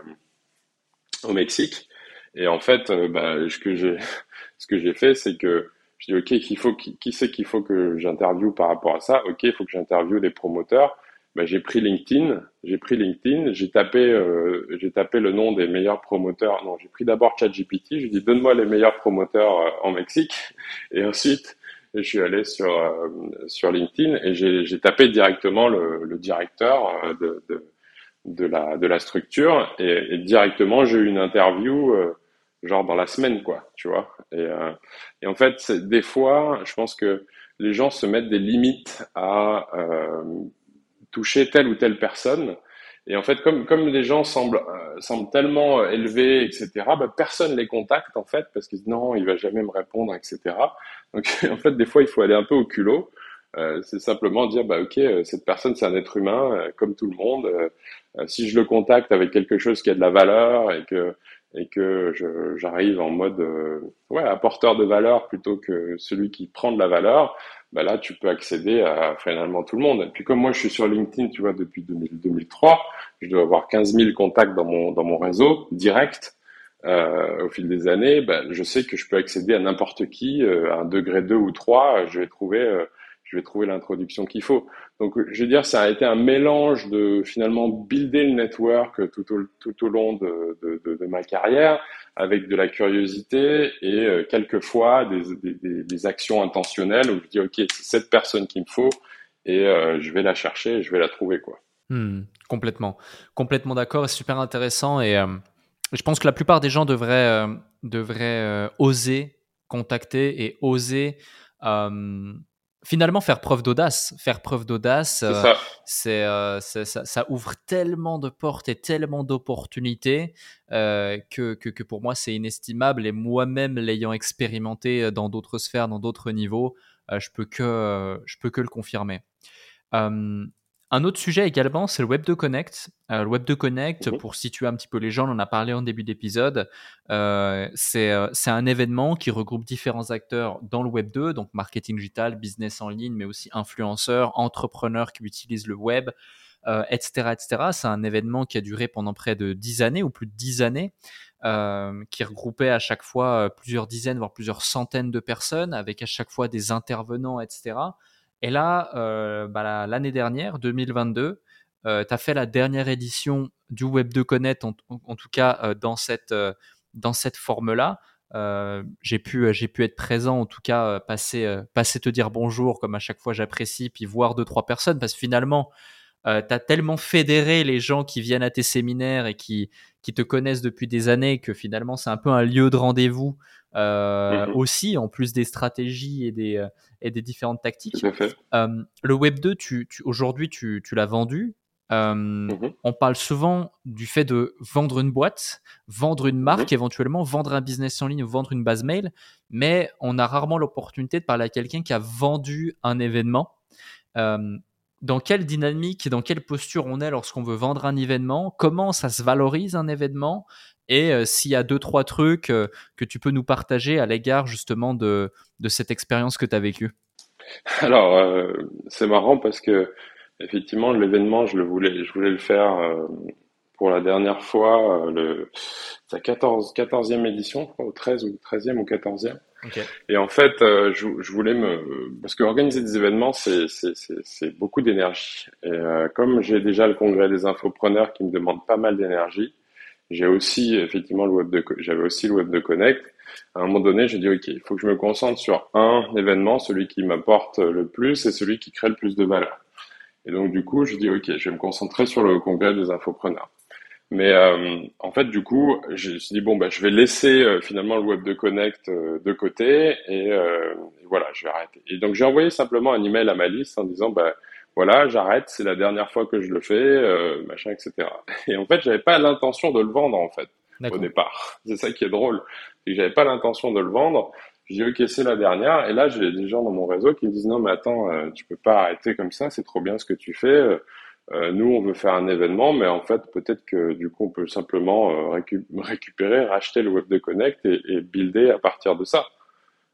au Mexique. Et en fait bah, ce que j'ai *laughs* ce fait c'est que je dis ok qu'il faut qui, qui c'est qu'il faut que j'interviewe par rapport à ça? Ok il faut que j'interviewe des promoteurs bah, j'ai pris LinkedIn, j'ai pris LinkedIn, j'ai tapé, euh, j'ai tapé le nom des meilleurs promoteurs. Non, j'ai pris d'abord ChatGPT. J'ai dit donne-moi les meilleurs promoteurs euh, en Mexique, *laughs* et ensuite je suis allé sur euh, sur LinkedIn et j'ai tapé directement le, le directeur euh, de, de, de la de la structure et, et directement j'ai eu une interview genre dans la semaine quoi, tu vois. Et, et en fait, des fois, je pense que les gens se mettent des limites à toucher telle ou telle personne. Et en fait, comme, comme les gens semblent, euh, semblent tellement euh, élevés, etc., bah, personne les contacte, en fait, parce qu'ils disent non, il va jamais me répondre, etc. Donc, *laughs* en fait, des fois, il faut aller un peu au culot. Euh, c'est simplement dire, bah, ok, euh, cette personne, c'est un être humain, comme tout le monde. si je le contacte avec quelque chose qui a de la valeur et que, et que j'arrive en mode, ouais, apporteur de valeur plutôt que celui qui prend de la valeur, bah là, tu peux accéder à finalement tout le monde. Et puis comme moi, je suis sur LinkedIn, tu vois, depuis 2003, je dois avoir 15 000 contacts dans mon, dans mon réseau direct. Euh, au fil des années, bah, je sais que je peux accéder à n'importe qui, euh, à un degré 2 ou 3, je vais trouver euh, je vais trouver l'introduction qu'il faut. Donc, je veux dire, ça a été un mélange de finalement builder le network tout au, tout au long de, ma carrière, avec de la curiosité et euh, quelquefois des, actions intentionnelles où je dis, OK, c'est cette personne qu'il me faut et euh, je vais la chercher et je vais la trouver. quoi. Hmm, complètement. Complètement d'accord. C'est super intéressant et euh, je pense que la plupart des gens devraient, devraient oser contacter et oser finalement faire preuve d'audace. Faire preuve d'audace c'est euh, ça. ça, ouvre tellement de portes et tellement d'opportunités euh, que, que, que, pour moi c'est inestimable. Et moi-même l'ayant expérimenté dans d'autres sphères dans d'autres niveaux euh, je peux que je peux que le confirmer un autre sujet également, c'est le Web 2 Connect. Euh, le Web 2 Connect, mhm. pour situer un petit peu les gens, on en a parlé en début d'épisode, euh, euh, c'est un événement qui regroupe différents acteurs dans le Web 2, donc marketing digital, business en ligne, mais aussi influenceurs, entrepreneurs qui utilisent le web, etc. etc. C'est un événement qui a duré pendant près de 10 années ou plus de 10 années. qui regroupait à chaque fois plusieurs dizaines, voire plusieurs centaines de personnes, avec à chaque fois des intervenants, etc. Et là, euh, bah, l'année dernière, 2022, tu as fait la dernière édition du Web 2 Connect, en, tout cas euh, dans cette, euh, dans cette forme-là. j'ai pu, pu être présent, en tout cas, passer, passer te dire bonjour, comme à chaque fois j'apprécie, puis voir deux, trois personnes, parce que finalement, tu as tellement fédéré les gens qui viennent à tes séminaires et qui, qui te connaissent depuis des années que finalement, c'est un peu un lieu de rendez-vous euh, mhm. aussi, en plus des stratégies et des, euh, et des différentes tactiques. Euh, le Web 2, tu, aujourd'hui, tu, tu l'as vendu. Mhm. On parle souvent du fait de vendre une boîte, vendre une marque, mhm. éventuellement vendre un business en ligne ou vendre une base mail, mais on a rarement l'opportunité de parler à quelqu'un qui a vendu un événement. Dans quelle dynamique, dans quelle posture on est lorsqu'on veut vendre un événement, comment ça se valorise un événement, et euh, s'il y a deux, trois trucs euh, que tu peux nous partager à l'égard justement de, cette expérience que tu as vécue? Alors, euh, c'est marrant parce que effectivement, l'événement, je voulais, je voulais le faire pour la dernière fois, le, sa 14, 14e édition, au 13 ou 13e ou 14e. Et en fait, euh, je, voulais me... Parce que organiser des événements, c'est beaucoup d'énergie. Et euh, comme j'ai déjà le congrès des infopreneurs qui me demande pas mal d'énergie, j'ai aussi effectivement le web de j'avais aussi le web de connect. À un moment donné, j'ai dit ok, il faut que je me concentre sur un événement, celui qui m'apporte le plus et celui qui crée le plus de valeur. Et donc du coup, je dis ok, je vais me concentrer sur le congrès des infopreneurs. Mais euh, en fait, du coup, je me suis dit bon, bah, je vais laisser euh, finalement le web de connect euh, de côté et, voilà, je vais arrêter. Et donc j'ai envoyé simplement un email à ma liste en disant bah voilà, j'arrête, c'est la dernière fois que je le fais, machin, etc. *laughs* Et en fait, j'avais pas l'intention de le vendre en fait au départ. *laughs* C'est ça qui est drôle, c'est que j'avais pas l'intention de le vendre. Je dis ok, c'est la dernière. Et là, j'ai des gens dans mon réseau qui me disent non, mais attends, tu peux pas arrêter comme ça, c'est trop bien ce que tu fais euh, nous, on veut faire un événement, mais en fait, peut-être que du coup, on peut simplement euh, *laughs* récupérer, racheter le Web de Connect et, et, builder à partir de ça.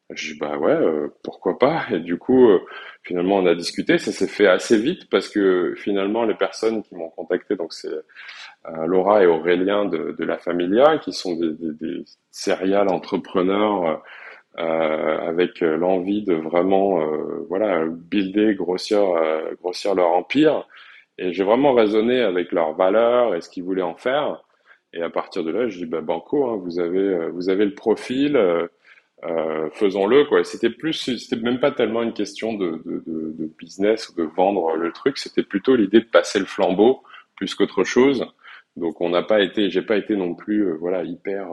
Je dis bah ouais, euh, pourquoi pas? Et du coup, finalement, on a discuté. Ça s'est fait assez vite parce que finalement, les personnes qui m'ont contacté, donc c'est Laura et Aurélien de, de, la Familia, qui sont des, des, des serial entrepreneurs. avec l'envie de vraiment voilà builder grossir grossir leur empire et j'ai vraiment raisonné avec leurs valeurs et ce qu'ils voulaient en faire. Et à partir de là, je dis bah banco, hein, vous avez euh, vous avez le profil, euh, euh, faisons-le quoi. C'était plus, c'était même pas tellement une question de, de, de, de business ou de vendre le truc, c'était plutôt l'idée de passer le flambeau plus qu'autre chose. Donc on n'a pas été, j'ai pas été non plus euh, voilà hyper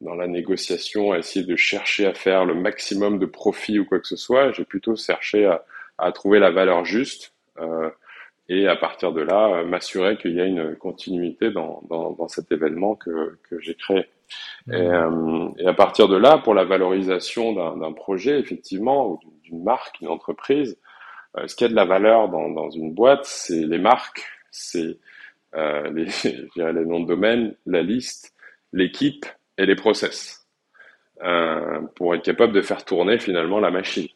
dans la négociation à essayer de chercher à faire le maximum de profit ou quoi que ce soit. J'ai plutôt cherché à, à trouver la valeur juste. Euh, et à partir de là, euh, m'assurer qu'il y a une continuité dans, dans, dans cet événement que, que j'ai créé. Et, euh, et, à partir de là, pour la valorisation d'un projet, effectivement, d'une marque, d'une entreprise, euh, ce qui a de la valeur dans, dans une boîte, c'est les marques, c'est euh, les, *laughs* les noms de domaine, la liste, l'équipe et les process, euh, pour être capable de faire tourner finalement la machine.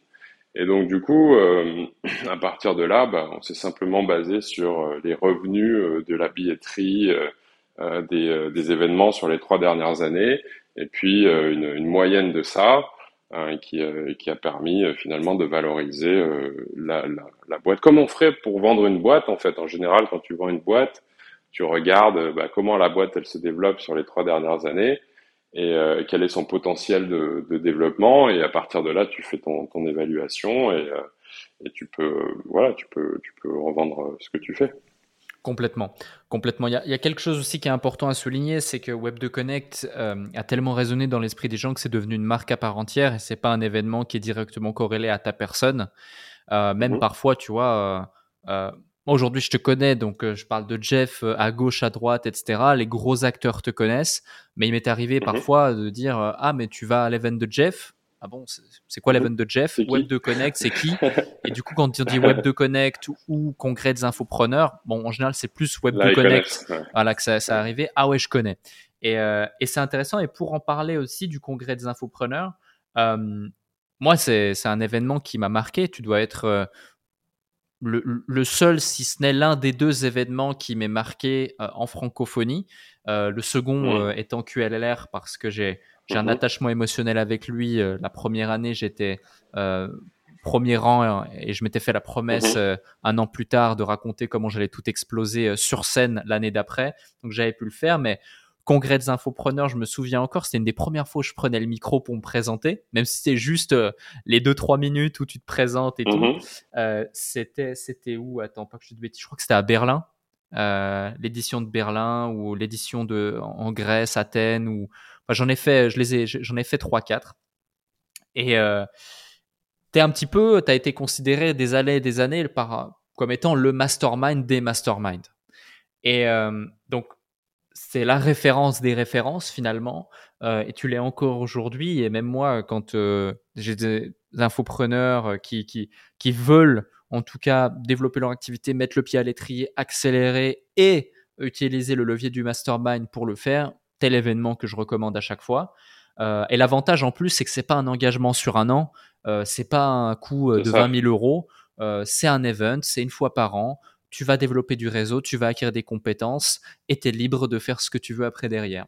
Et donc du coup, euh, *clears throat* à partir de là, bah, on s'est simplement basé sur euh, les revenus euh, de la billetterie des, des, événements sur les trois dernières années, et puis une, une, moyenne de ça hein, qui, qui, a permis finalement de valoriser la, la, la, boîte. Comme on ferait pour vendre une boîte, en fait, en général, quand tu vends une boîte, tu regardes bah, comment la boîte elle se développe sur les trois dernières années et euh, quel est son potentiel de, de, développement? Et à partir de là tu fais ton, ton évaluation et, euh, et, tu peux voilà tu peux tu peux revendre ce que tu fais Complètement, complètement. Il y, a, il y, a, quelque chose aussi qui est important à souligner, c'est que Web2 Connect euh, a tellement résonné dans l'esprit des gens que c'est devenu une marque à part entière et c'est pas un événement qui est directement corrélé à ta personne. Euh, même mmh. parfois, tu vois, euh, Aujourd'hui, je te connais, donc euh, je parle de Jeff euh, à gauche, à droite, etc. Les gros acteurs te connaissent, mais il m'est arrivé mhm. parfois de dire euh, ah mais tu vas à l'event de Jeff? Ah bon, c'est quoi l'event de Jeff Web 2 Connect, c'est qui *laughs* Et du coup, quand on dit Web 2 Connect ou Congrès des infopreneurs, bon, en général, c'est plus Web 2 Connect. Voilà, que ça, ça arrivé. Ah ouais, je connais. Et, et c'est intéressant. Et pour en parler aussi du Congrès des infopreneurs, moi, c'est un événement qui m'a marqué. Tu dois être le, seul, si ce n'est l'un des deux événements qui m'est marqué euh, en francophonie. Euh, le second mmh. euh, étant QLLR parce que j'ai un mmh attachement émotionnel avec lui. la première année, j'étais premier rang et je m'étais fait la promesse mmh un an plus tard de raconter comment j'allais tout exploser sur scène l'année d'après. Donc j'avais pu le faire, mais congrès des infopreneurs, je me souviens encore, c'était une des premières fois où je prenais le micro pour me présenter, même si c'était juste euh, les deux trois minutes où tu te présentes et tout. Mhm. Euh, c'était c'était où? Attends, pas que je te bêtise, je crois que c'était à Berlin, euh, l'édition de Berlin ou l'édition de en Grèce, Athènes ou enfin, j'en ai fait, je les ai, j'en ai fait trois quatre. Et euh, t'es un petit peu, t'as été considéré des années et des années par comme étant le mastermind des masterminds. Et euh, donc c'est la référence des références finalement, euh, et tu l'es encore aujourd'hui. Et même moi, quand euh, j'ai des infopreneurs euh, qui, qui, qui veulent en tout cas développer leur activité, mettre le pied à l'étrier, accélérer et utiliser le levier du mastermind pour le faire, tel événement que je recommande à chaque fois. Euh, et l'avantage en plus, c'est que c'est pas un engagement sur un an, c'est pas un coût de 20 000 euros, c'est un event, c'est une fois par an tu vas développer du réseau, tu vas acquérir des compétences et tu es libre de faire ce que tu veux après derrière.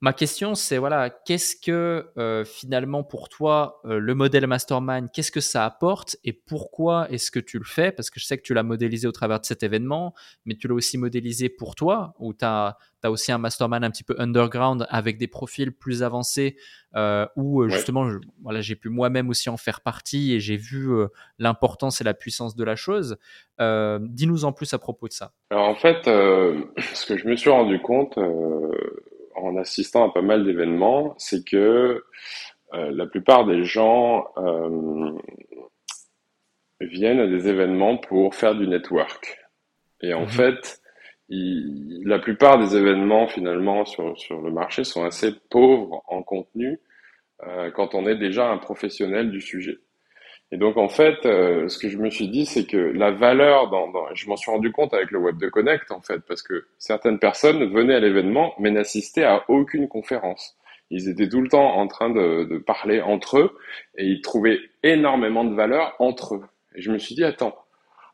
Ma question, c'est voilà, qu'est-ce que euh, finalement pour toi euh, le modèle mastermind, qu'est-ce que ça apporte et pourquoi est-ce que tu le fais? Parce que je sais que tu l'as modélisé au travers de cet événement, mais tu l'as aussi modélisé pour toi, où tu as, aussi un mastermind un petit peu underground avec des profils plus avancés, euh, où justement, voilà, j'ai pu moi-même aussi en faire partie et j'ai vu l'importance et la puissance de la chose. Dis-nous en plus à propos de ça. Alors en fait, *clears throat* ce que je me suis rendu compte en assistant à pas mal d'événements, c'est que euh, la plupart des gens euh, viennent à des événements pour faire du network. Et en mhm. fait, la plupart des événements finalement sur, sur le marché sont assez pauvres en contenu euh, quand on est déjà un professionnel du sujet. Et donc en fait, euh, ce que je me suis dit, c'est que la valeur, dans, dans je m'en suis rendu compte avec le Web de Connect en fait, parce que certaines personnes venaient à l'événement mais n'assistaient à aucune conférence. Ils étaient tout le temps en train de, de, parler entre eux et ils trouvaient énormément de valeur entre eux. Et je me suis dit, attends,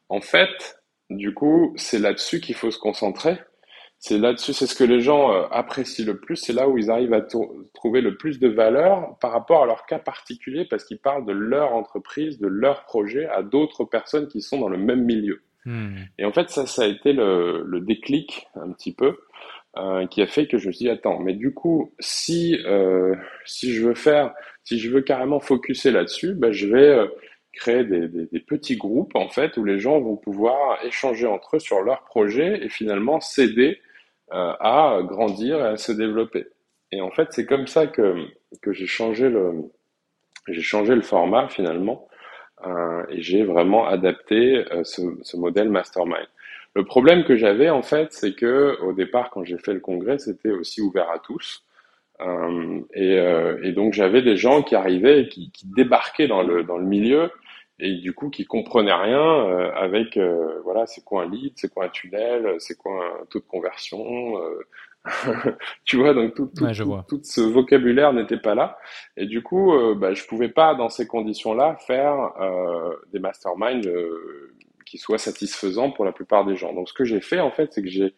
en fait, du coup, c'est là-dessus qu'il faut se concentrer c'est là-dessus, c'est ce que les gens euh, apprécient le plus, c'est là où ils arrivent à trouver le plus de valeur par rapport à leur cas particulier, parce qu'ils parlent de leur entreprise, de leur projet à d'autres personnes qui sont dans le même milieu. Hmm. Et en fait, ça, ça a été le, le déclic un petit peu, euh, qui a fait que je me suis dit, attends, mais du coup, si, euh, si je veux faire, si je veux carrément focuser là-dessus, ben, je vais euh, créer des, des, des, petits groupes, en fait, où les gens vont pouvoir échanger entre eux sur leur projet et finalement s'aider à grandir et à se développer. Et en fait, c'est comme ça que, que j'ai changé le, j'ai changé le format finalement euh, et j'ai vraiment adapté euh, ce, ce, modèle mastermind. Le problème que j'avais en fait, c'est que au départ, quand j'ai fait le congrès, c'était aussi ouvert à tous. Euh, et, euh, et, donc j'avais des gens qui arrivaient qui, qui, débarquaient dans le, dans le milieu et du coup qui comprenaient rien euh, avec euh, voilà c'est quoi un lead, c'est quoi un tunnel, c'est quoi un taux de conversion. Euh, *laughs* tu vois donc tout, tout, tout, ce vocabulaire n'était pas là. Et du coup bah, je pouvais pas dans ces conditions là faire des masterminds qui soient satisfaisants pour la plupart des gens. Donc ce que j'ai fait en fait c'est que j'ai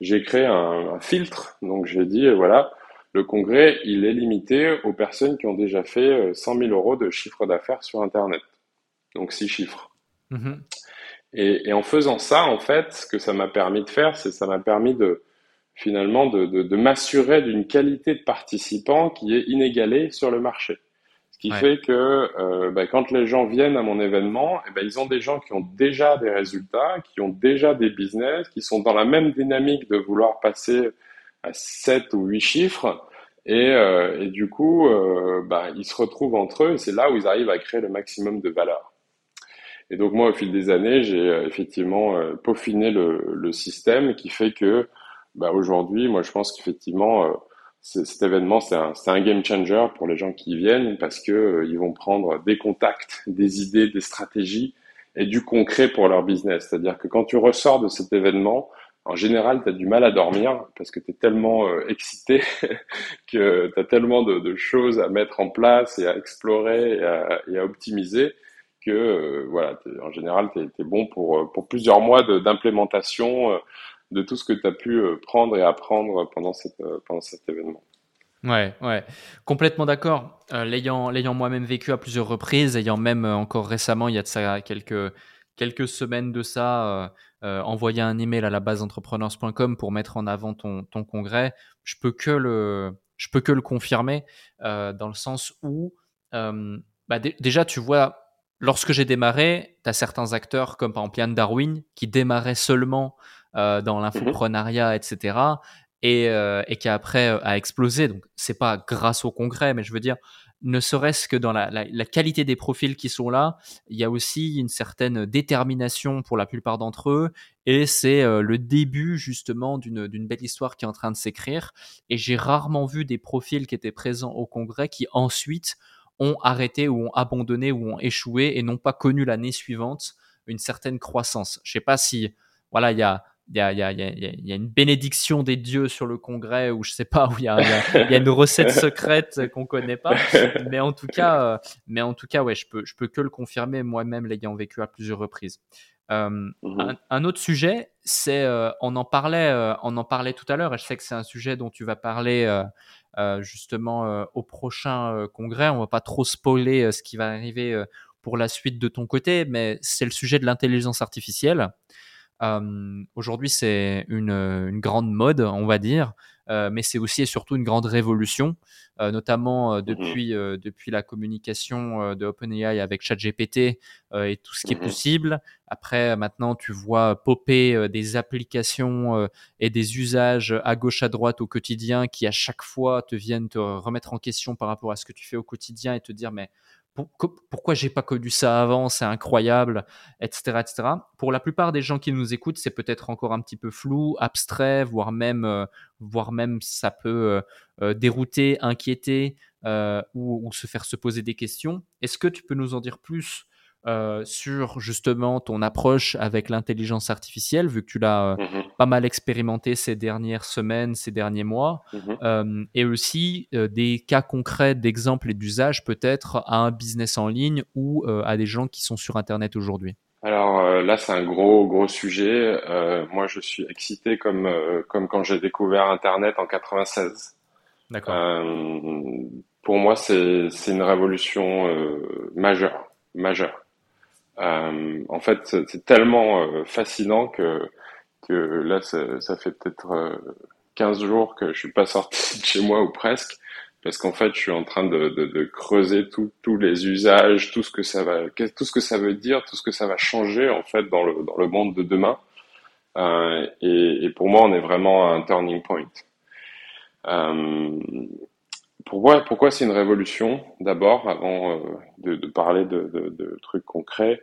j'ai créé un, un, filtre. Donc j'ai dit voilà le congrès il est limité aux personnes qui ont déjà fait 100 000 euros de chiffre d'affaires sur internet donc six chiffres. Mhm. Et, en faisant ça, en fait, ce que ça m'a permis de faire, c'est ça m'a permis de finalement de, m'assurer d'une qualité de participant qui est inégalée sur le marché. Ce qui fait que euh, bah, quand les gens viennent à mon événement, eh ben, ils ont des gens qui ont déjà des résultats, qui ont déjà des business, qui sont dans la même dynamique de vouloir passer à 7 ou 8 chiffres. Et, euh, et du coup, euh, bah, ils se retrouvent entre eux et c'est là où ils arrivent à créer le maximum de valeur. Et donc moi, au fil des années, j'ai euh, effectivement euh, peaufiné le, le, système qui fait que bah, aujourd'hui, moi, je pense qu'effectivement, euh, cet événement, c'est un, un, game changer pour les gens qui y viennent parce que ils vont prendre des contacts, *laughs* des idées, des stratégies et du concret pour leur business. C'est-à-dire que quand tu ressors de cet événement, en général, tu as du mal à dormir parce que tu es tellement excité *laughs* que tu as tellement de, de, choses à mettre en place et à explorer et à, et à optimiser que euh, voilà, en général, tu es, bon pour, euh, pour plusieurs mois d'implémentation euh, de, tout ce que tu as pu prendre et apprendre pendant, cette, pendant cet événement. Ouais, ouais, complètement d'accord. l'ayant, l'ayant moi-même vécu à plusieurs reprises, ayant même encore récemment, il y a de ça quelques, quelques semaines de ça, envoyé un email à la base entrepreneurs.com pour mettre en avant ton, ton congrès, je peux que le, je peux que le confirmer dans le sens où bah, déjà tu vois lorsque j'ai démarré, tu as certains acteurs comme par exemple Yann Darwin qui démarrait seulement euh, dans l'infoprenariat, mhm. etc. Et, euh, et qui après euh, a explosé. Donc c'est pas grâce au congrès, mais je veux dire, ne serait-ce que dans la, la, la, qualité des profils qui sont là, il y a aussi une certaine détermination pour la plupart d'entre eux, et c'est le début justement d'une belle histoire qui est en train de s'écrire. Et j'ai rarement vu des profils qui étaient présents au congrès qui ensuite ont arrêté ou ont abandonné ou ont échoué et n'ont pas connu l'année suivante une certaine croissance. Je sais pas si, voilà, il y a, il y, a, y, a, y a, une bénédiction des dieux sur le congrès ou je sais pas où il y a, y a, une recette *laughs* secrète qu'on connaît pas. Mais en tout cas euh, mais en tout cas ouais je peux je peux que le confirmer moi-même l'ayant vécu à plusieurs reprises. Euh, mmh un, autre sujet c'est euh, on en parlait on en parlait tout à l'heure et je sais que c'est un sujet dont tu vas parler justement au prochain congrès. On va pas trop spoiler ce qui va arriver pour la suite de ton côté, mais c'est le sujet de l'intelligence artificielle. Aujourd'hui, c'est une, une, grande mode, on va dire. Euh, mais c'est aussi et surtout une grande révolution, euh, notamment euh, mmh depuis, depuis la communication de OpenAI avec ChatGPT et tout ce qui est mmh possible. Après, maintenant, tu vois popper des applications et des usages à gauche, à droite au quotidien qui, à chaque fois, te viennent te remettre en question par rapport à ce que tu fais au quotidien et te dire, mais pourquoi j'ai pas connu ça avant, c'est incroyable, etc., etc. Pour la plupart des gens qui nous écoutent, c'est peut-être encore un petit peu flou, abstrait, voire même, euh, voire même ça peut euh, euh, dérouter, inquiéter ou, se faire se poser des questions. Est-ce que tu peux nous en dire plus euh, sur justement ton approche avec l'intelligence artificielle, vu que tu l'as euh, mmh pas mal expérimenté ces dernières semaines, ces derniers mois, mmh euh, et aussi des cas concrets d'exemples et d'usage peut-être à un business en ligne ou à des gens qui sont sur Internet aujourd'hui. Alors là, c'est un gros gros sujet. moi, je suis excité comme comme quand j'ai découvert Internet en 96. D'accord. pour moi, c'est c'est une révolution majeure majeure. Euh, en fait, c'est tellement euh, fascinant que, là, ça, fait peut-être euh, 15 jours que je suis pas sorti *laughs* de chez moi ou presque, parce qu'en fait, je suis en train de, creuser tous les usages, tout ce que ça veut dire, tout ce que ça va changer en fait dans le monde de demain. Euh, et, pour moi, on est vraiment à un turning point. Euh, pourquoi, c'est une révolution D'abord, avant euh, de, de, parler de, de, de, trucs concrets,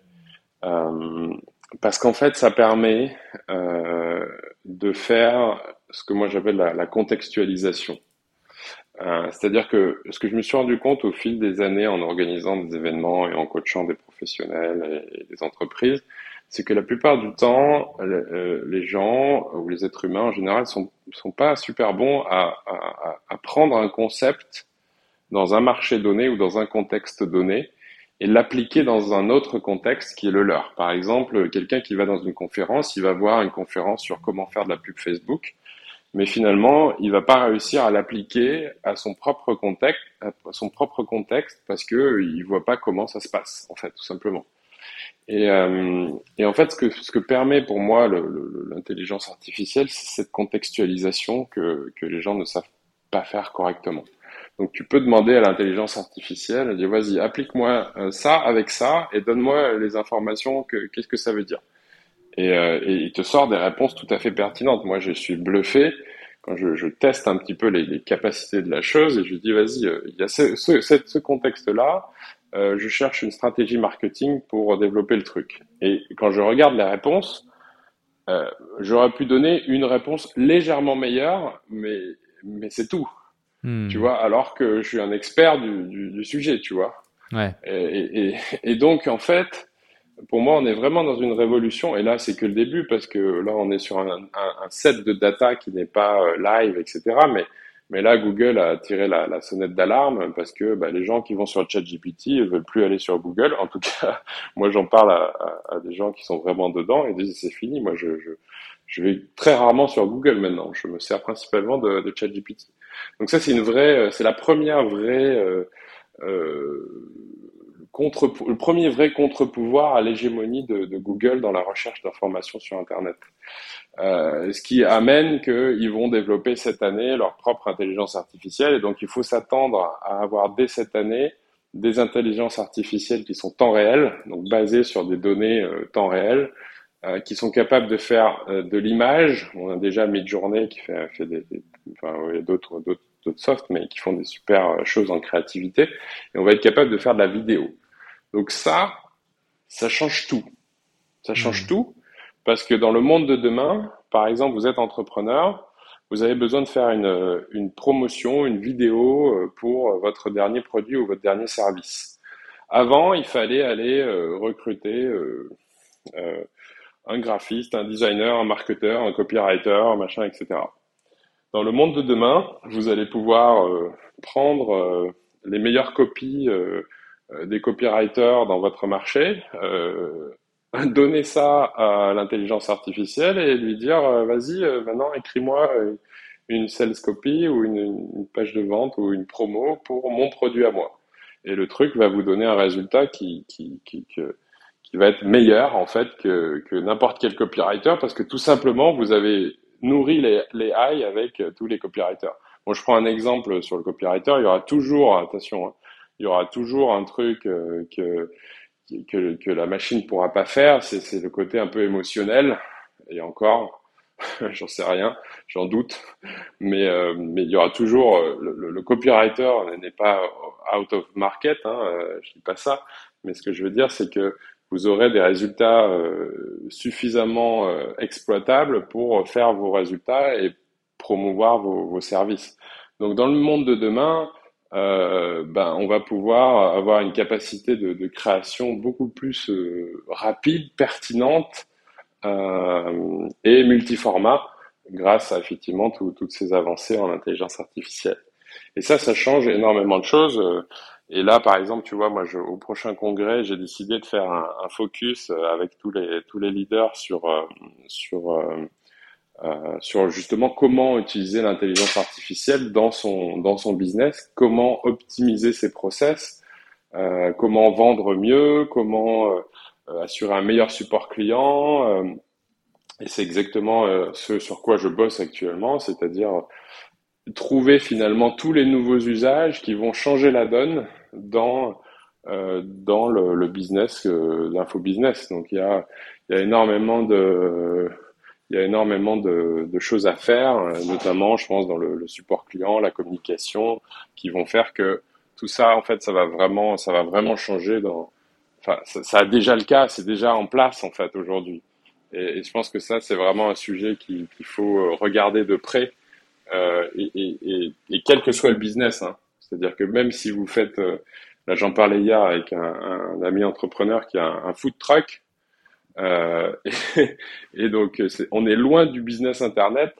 euh, parce qu'en fait, ça permet euh, de faire ce que moi j'appelle la, la, contextualisation. Euh, C'est-à-dire que ce que je me suis rendu compte au fil des années en organisant des événements et en coachant des professionnels et des entreprises, c'est que la plupart du temps, euh, les gens ou les êtres humains en général sont sont pas super bons à, à, prendre un concept dans un marché donné ou dans un contexte donné et l'appliquer dans un autre contexte qui est le leur. Par exemple, quelqu'un qui va dans une conférence, il va voir une conférence sur comment faire de la pub Facebook, mais finalement, il va pas réussir à l'appliquer à son propre contexte, à son propre contexte, parce que il voit pas comment ça se passe, en fait, tout simplement. Et, euh, et, en fait, ce que, ce que permet pour moi l'intelligence artificielle, c'est cette contextualisation que, que les gens ne savent pas faire correctement. Donc tu peux demander à l'intelligence artificielle, dire vas-y, applique-moi euh, ça avec ça et donne-moi les informations que qu'est-ce que ça veut dire. Et, euh, et, il te sort des réponses tout à fait pertinentes. Moi, je suis bluffé quand je, teste un petit peu les, capacités de la chose et je dis vas-y, il y a ce contexte-là, euh, je cherche une stratégie marketing pour développer le truc. Et quand je regarde les réponses, euh, j'aurais pu donner une réponse légèrement meilleure, mais, mais c'est tout. Hmm. Tu vois, alors que je suis un expert du, du, du sujet, tu vois. Ouais. Et, et, et, donc, en fait, pour moi, on est vraiment dans une révolution. Et là, c'est que le début, parce que là, on est sur un, un, un set de data qui n'est pas euh, live, etc. Mais mais là, Google a tiré la, la sonnette d'alarme parce que bah, les gens qui vont sur ChatGPT ne veulent plus aller sur Google. En tout cas, *laughs* moi, j'en parle à, à, à, des gens qui sont vraiment dedans et disent c'est fini. Moi, je, je, je, vais très rarement sur Google maintenant. Je me sers principalement de, de ChatGPT. Donc ça, c'est une vraie, c'est la première vraie euh, euh, le premier vrai contre-pouvoir à l'hégémonie de, Google dans la recherche d'informations sur Internet. Euh, ce qui amène qu'ils vont développer cette année leur propre intelligence artificielle. Et donc, il faut s'attendre à avoir dès cette année des intelligences artificielles qui sont temps réel, donc basées sur des données euh, temps réel, euh, qui sont capables de faire euh, de l'image. On a déjà Midjourney qui fait, fait des, des enfin, d'autres, d'autres, d'autres softs, mais qui font des super choses en créativité. Et on va être capable de faire de la vidéo. Donc ça, ça change tout. Ça change mmh. tout parce que dans le monde de demain, par exemple, vous êtes entrepreneur, vous avez besoin de faire une, une promotion, une vidéo euh, pour votre dernier produit ou votre dernier service. Avant, il fallait aller euh, recruter euh, euh, un graphiste, un designer, un marketeur, un copywriter, un machin, etc. Dans le monde de demain, vous allez pouvoir euh, prendre les meilleures copies des copywriters dans votre marché, *laughs* donner ça à l'intelligence artificielle et lui dire euh, vas-y euh, maintenant écris-moi une sales copy ou une, page de vente ou une promo pour mon produit à moi. Et le truc va vous donner un résultat qui, qui, qui, qui va être meilleur en fait que, que n'importe quel copywriter parce que tout simplement vous avez nourri les, les high avec tous les copywriters. Bon, je prends un exemple sur le copywriter, il y aura toujours, attention, hein, il y aura toujours un truc euh, que, que, la machine pourra pas faire, c'est le côté un peu émotionnel. Et encore, *laughs* j'en sais rien, j'en doute, mais euh, mais il y aura toujours euh, le, copywriter n'est pas out of market, hein, je dis pas ça, mais ce que je veux dire c'est que vous aurez des résultats suffisamment exploitables pour faire vos résultats et promouvoir vos services. Donc dans le monde de demain, euh, ben, on va pouvoir avoir une capacité de, de création beaucoup plus euh, rapide, pertinente euh, et multiformat grâce à effectivement toutes ces avancées en intelligence artificielle. Et ça, ça change énormément de choses. Et là, par exemple, tu vois, moi, je, au prochain congrès, j'ai décidé de faire un, un, focus avec tous les tous les leaders sur sur euh, sur justement comment utiliser l'intelligence artificielle dans son dans son business, comment optimiser ses process, euh, comment vendre mieux, comment euh, assurer un meilleur support client. Euh, et c'est exactement ce sur quoi je bosse actuellement, c'est-à-dire trouver finalement tous les nouveaux usages qui vont changer la donne dans dans le, le business, l'info-business. Donc il y a, il y a énormément de il y a énormément de, choses à faire, euh, notamment, je pense, dans le, support client, la communication, qui vont faire que tout ça, en fait, ça va vraiment, ça va vraiment changer. Enfin, ça, a déjà le cas, c'est déjà en place en fait aujourd'hui. Et, je pense que ça, c'est vraiment un sujet qu'il faut euh, regarder de près, euh, et, quel que soit le business. Hein. C'est-à-dire que même si vous faites, là j'en parlais hier avec un, ami entrepreneur qui a un food truck, euh, *laughs* et, donc, on est loin du business Internet.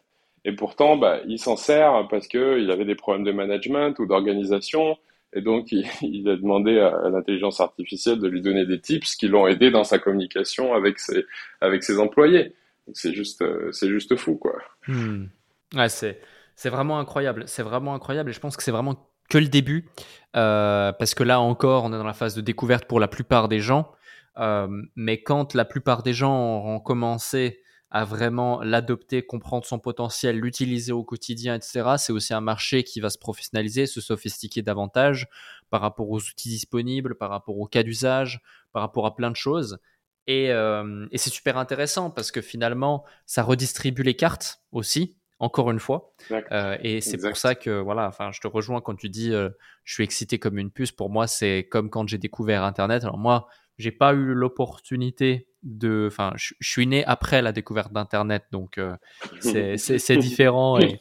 Et pourtant, bah, il s'en sert parce qu'il avait des problèmes de management ou d'organisation. Et donc, il, *laughs* a demandé à, l'intelligence artificielle de lui donner des tips qui l'ont aidé dans sa communication avec ses, avec ses employés. C'est juste, c'est juste fou, quoi. Ouais, c'est, c'est vraiment incroyable. C'est vraiment incroyable. Et je pense que c'est vraiment que le début. Euh, parce que là encore, on est dans la phase de découverte pour la plupart des gens. Euh, mais quand la plupart des gens ont commencé à vraiment l'adopter, comprendre son potentiel, l'utiliser au quotidien, etc., c'est aussi un marché qui va se professionnaliser, se sophistiquer davantage par rapport aux outils disponibles, par rapport aux cas d'usage, par rapport à plein de choses. Et, euh, et c'est super intéressant parce que finalement, ça redistribue les cartes aussi, encore une fois. Euh, et c'est pour ça que, voilà, enfin, je te rejoins quand tu dis euh, je suis excité comme une puce. Pour moi, c'est comme quand j'ai découvert Internet. Alors moi, j'ai pas eu l'opportunité de. Enfin, je, suis né après la découverte d'Internet, donc euh, c'est différent. *laughs* Et,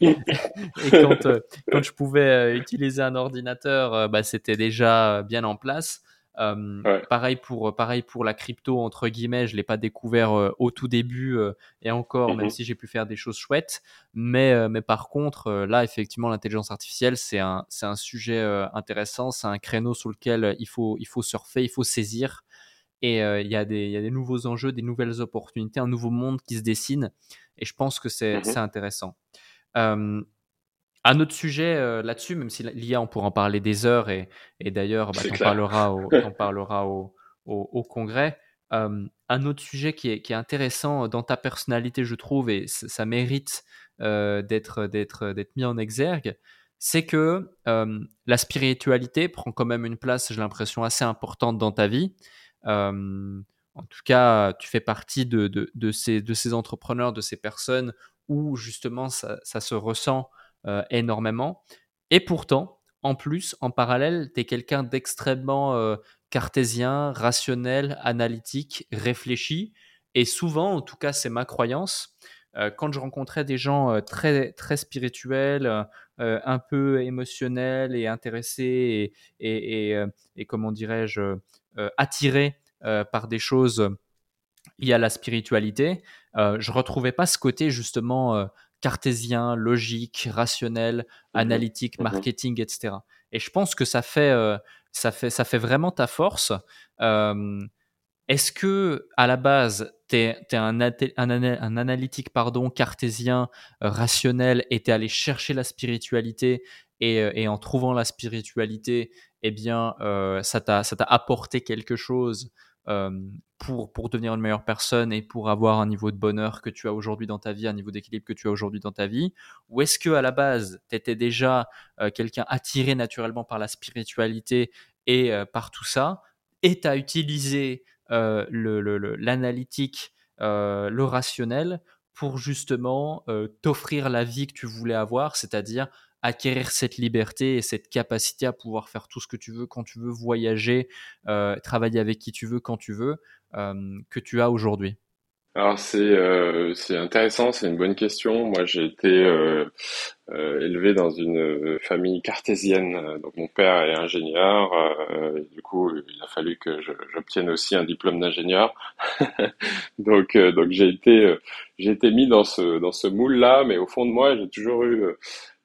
quand, euh, quand, je pouvais euh, utiliser un ordinateur, bah, c'était déjà bien en place. Pareil pour pareil pour la crypto entre guillemets, je l'ai pas découvert au tout début et encore, même mm-hmm. si j'ai pu faire des choses chouettes. Mais mais par contre, là effectivement, l'intelligence artificielle c'est un c'est un sujet intéressant, c'est un créneau sur lequel il faut il faut surfer, il faut saisir. Et euh, il y, a des nouveaux enjeux, des nouvelles opportunités, un nouveau monde qui se dessine. Et je pense que c'est mmh intéressant. un autre sujet euh, là-dessus, même si l'IA, on pourra en parler des heures, et, d'ailleurs, bah, on parlera, au, *laughs* parlera au, au, congrès. un autre sujet qui est, qui est, intéressant dans ta personnalité, je trouve, et ça mérite euh, d'être mis en exergue, c'est que la spiritualité prend quand même une place, j'ai l'impression, assez importante dans ta vie. En tout cas, tu fais partie de, ces, entrepreneurs, de ces personnes où justement ça, se ressent énormément. Et pourtant, en plus, en parallèle, tu es quelqu'un d'extrêmement cartésien, rationnel, analytique, réfléchi. Et souvent, en tout cas, c'est ma croyance, quand je rencontrais des gens très, très spirituels, un peu émotionnels et intéressés et, comment dirais-je, attiré euh, par des choses liées à la spiritualité, euh, je retrouvais pas ce côté justement cartésien, logique, rationnel, mmh analytique, mmh marketing, etc. Et je pense que ça fait, ça fait, ça fait vraiment ta force. est-ce que à la base, tu es, un, un, analytique pardon, cartésien, rationnel, et tu es allé chercher la spiritualité, et, en trouvant la spiritualité, eh bien, ça t'a apporté quelque chose pour, pour devenir une meilleure personne et pour avoir un niveau de bonheur que tu as aujourd'hui dans ta vie, un niveau d'équilibre que tu as aujourd'hui dans ta vie? Ou est-ce que à la base, tu étais déjà quelqu'un attiré naturellement par la spiritualité et par tout ça et tu as utilisé l'analytique, le, rationnel pour justement t'offrir la vie que tu voulais avoir, c'est-à-dire acquérir cette liberté et cette capacité à pouvoir faire tout ce que tu veux quand tu veux, voyager, euh, travailler avec qui tu veux quand tu veux, euh, que tu as aujourd'hui? Alors c'est euh, c'est intéressant, c'est une bonne question. Moi j'ai été euh, euh, élevé dans une famille cartésienne. Donc mon père est ingénieur. du coup il a fallu que j'obtienne aussi un diplôme d'ingénieur. *laughs* donc donc j'ai été j'ai été mis dans ce dans ce moule là, mais au fond de moi j'ai toujours eu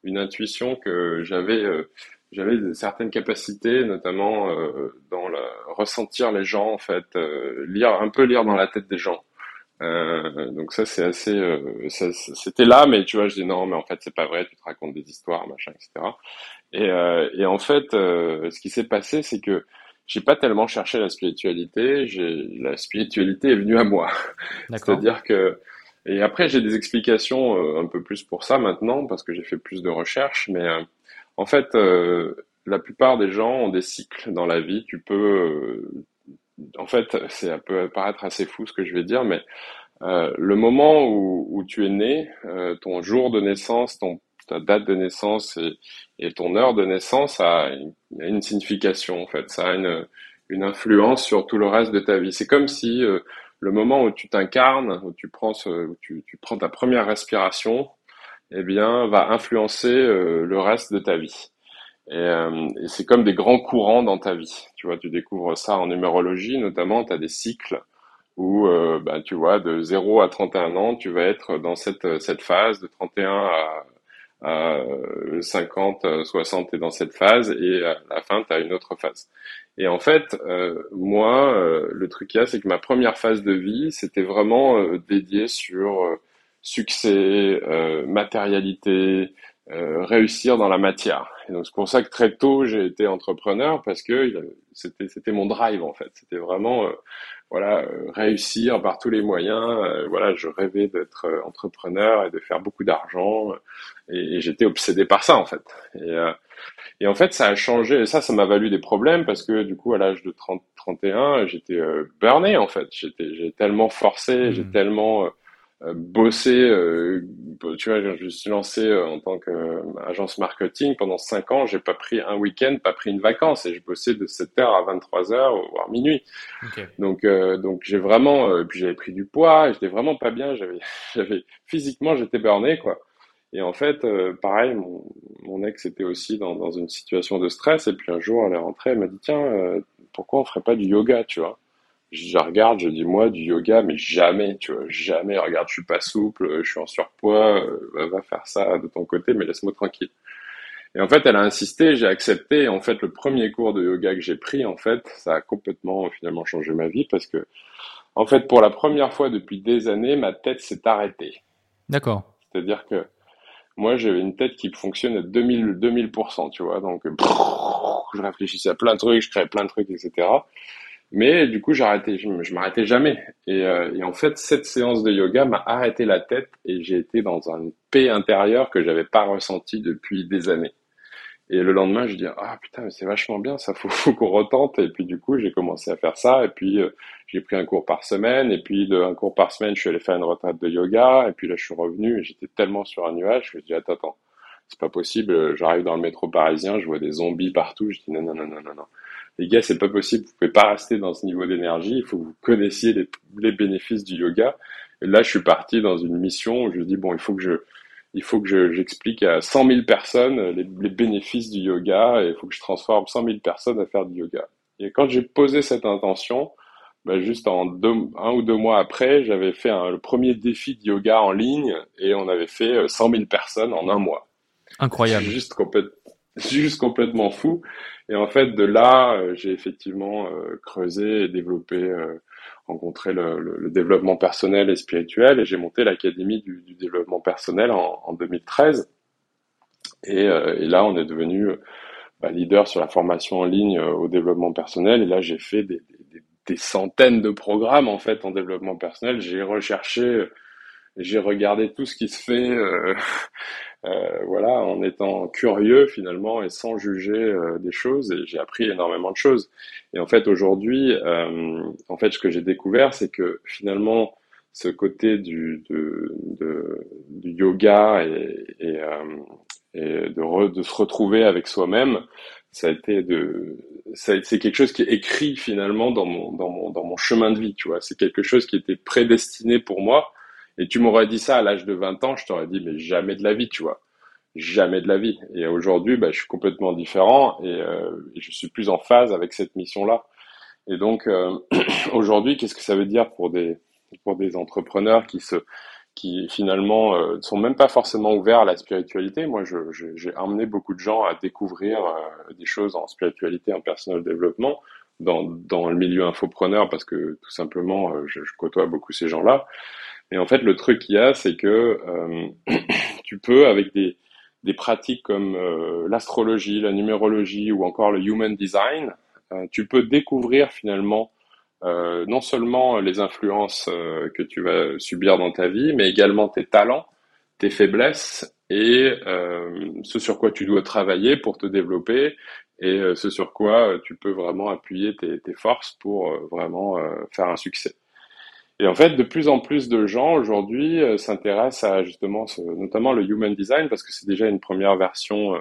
une intuition que j'avais euh, j'avais certaines capacités, notamment euh, dans la, ressentir les gens en fait, euh, lire un peu lire dans la tête des gens. donc ça c'est assez, c'était là, mais tu vois, je dis non, mais en fait c'est pas vrai, tu te racontes des histoires, machin, etc. Et, et en fait, ce qui s'est passé, c'est que j'ai pas tellement cherché la spiritualité, la spiritualité est venue à moi. *laughs* C'est-à-dire que et après, j'ai des explications euh, un peu plus pour ça maintenant, parce que j'ai fait plus de recherches. Mais euh, en fait, euh, la plupart des gens ont des cycles dans la vie. Tu peux, en fait, ça peut paraître assez fou ce que je vais dire, mais le moment où, où, tu es né, ton jour de naissance, ton ta date de naissance et, et ton heure de naissance a une, a une signification en fait. Ça a une, une influence sur tout le reste de ta vie. C'est comme si le moment où tu t'incarnes, où tu prends ta première respiration, eh bien, va influencer euh, le reste de ta vie. Et, euh, c'est comme des grands courants dans ta vie. Tu vois, tu découvres ça en numérologie, notamment, tu as des cycles où, euh, bah, tu vois, de 0 à 31 ans, tu vas être dans cette, cette phase, de 31 à, à 50, 60, tu es dans cette phase, et à la fin, tu as une autre phase. Et en fait, euh, moi, euh, le truc qu'il y a, c'est que ma première phase de vie, c'était vraiment euh, dédié sur euh, succès, matérialité, réussir dans la matière. Et donc c'est pour ça que très tôt j'ai été entrepreneur parce que c'était c'était mon drive en fait. C'était vraiment voilà réussir par tous les moyens. voilà, je rêvais d'être entrepreneur et de faire beaucoup d'argent et, et j'étais obsédé par ça en fait. Et et en fait, ça a changé. Et ça, ça m'a valu des problèmes parce que du coup, à l'âge de 30, 31, j'étais euh, burné en fait. J'étais, j'ai tellement forcé, j'ai hmm. tellement euh, euh, bossé. Euh, tu vois, je me suis lancé en tant qu'agence marketing pendant 5 ans. J'ai pas pris un week-end, pas pris une vacance, et je bossais de 7h à 23h, voire minuit. Donc, donc j'ai vraiment. puis j'avais pris du poids. J'étais vraiment pas bien. J'avais, *laughs* j'avais physiquement, j'étais burné quoi. Et en fait, euh, pareil, mon, mon, ex était aussi dans, dans, une situation de stress. Et puis un jour, elle est rentrée, elle m'a dit Tiens, euh, pourquoi on ferait pas du yoga, tu vois? Je regarde, je dis Moi, du yoga, mais jamais, tu vois, jamais. Regarde, je suis pas souple, je suis en surpoids, euh, va faire ça de ton côté, mais laisse-moi tranquille. Et en fait, elle a insisté, j'ai accepté. Et en fait, le premier cours de yoga que j'ai pris, en fait, ça a complètement finalement changé ma vie parce que, en fait, pour la première fois depuis des années, ma tête s'est arrêtée. D'accord. C'est-à-dire que moi, j'avais une tête qui fonctionne à 2000, 2000%, tu vois. Donc, je réfléchissais à plein de trucs, je créais plein de trucs, etc. Mais du coup, j'arrêtais, je, je m'arrêtais jamais. Et, euh, et, en fait, cette séance de yoga m'a arrêté la tête et j'ai été dans un paix intérieure que j'avais pas ressenti depuis des années. Et le lendemain, je dis ah putain, mais c'est vachement bien, ça faut, qu'on retente. Et puis du coup, j'ai commencé à faire ça. Et puis euh, j'ai pris un cours par semaine. Et puis de un cours par semaine, je suis allé faire une retraite de yoga. Et puis là, je suis revenu. Et j'étais tellement sur un nuage, je me dis attends, attends, c'est pas possible. J'arrive dans le métro parisien, je vois des zombies partout. Je dis non, non, non, non, non, non. Les gars, c'est pas possible. Vous pouvez pas rester dans ce niveau d'énergie. Il faut que vous connaissiez les, les bénéfices du yoga. Et là, je suis parti dans une mission où je dis bon, il faut que je il faut que j'explique à 100 000 personnes les, bénéfices du yoga et il faut que je transforme 100 000 personnes à faire du yoga. Et quand j'ai posé cette intention, bah juste en deux, un ou deux mois après, j'avais fait un, le premier défi de yoga en ligne et on avait fait 100 euh, 000 personnes en un mois. Incroyable. Juste complètement. *laughs* juste complètement fou. Et en fait, de là, j'ai effectivement creusé et développé, rencontré le, développement personnel et spirituel, et j'ai monté l'académie du, développement personnel en, en 2013. Et, là, on est devenu bah, leader sur la formation en ligne au développement personnel. Et là, j'ai fait des, centaines de programmes en fait en développement personnel. J'ai recherché j'ai regardé tout ce qui se fait, euh, euh, voilà, en étant curieux finalement et sans juger euh, des choses. Et j'ai appris énormément de choses. Et en fait, aujourd'hui, euh, en fait, ce que j'ai découvert, c'est que finalement, ce côté du, de, de, du yoga et, et, et de, de, se retrouver avec soi-même, ça a été de, c'est quelque chose qui est écrit finalement dans mon, dans mon, dans mon chemin de vie, tu vois. C'est quelque chose qui était prédestiné pour moi et tu m'aurais dit ça à l'âge de 20 ans, je t'aurais dit, mais jamais de la vie, tu vois. Jamais de la vie. Et aujourd'hui, bah, je suis complètement différent et, euh, je suis plus en phase avec cette mission-là. Et donc, euh, *clears throat* aujourd'hui, qu'est-ce que ça veut dire pour des, pour des entrepreneurs qui se, qui finalement euh, sont même pas forcément ouverts à la spiritualité? Moi, j'ai je, amené beaucoup de gens à découvrir euh, des choses en spiritualité, en personnel développement, dans, dans le milieu infopreneur, parce que tout simplement, euh, je, je, côtoie beaucoup ces gens-là. Et en fait, le truc qu'il y a, c'est que euh, *clears throat* tu peux, avec des, des pratiques comme euh, l'astrologie, la numérologie ou encore le human design, euh, tu peux découvrir finalement euh, non seulement les influences euh, que tu vas subir dans ta vie, mais également tes talents, tes faiblesses et euh, ce sur quoi tu dois travailler pour te développer et ce sur quoi tu peux vraiment appuyer tes, tes forces pour vraiment faire un succès. Et en fait, de plus en plus de gens aujourd'hui euh, s'intéressent à justement, ce, notamment le human design, parce que c'est déjà une première version euh,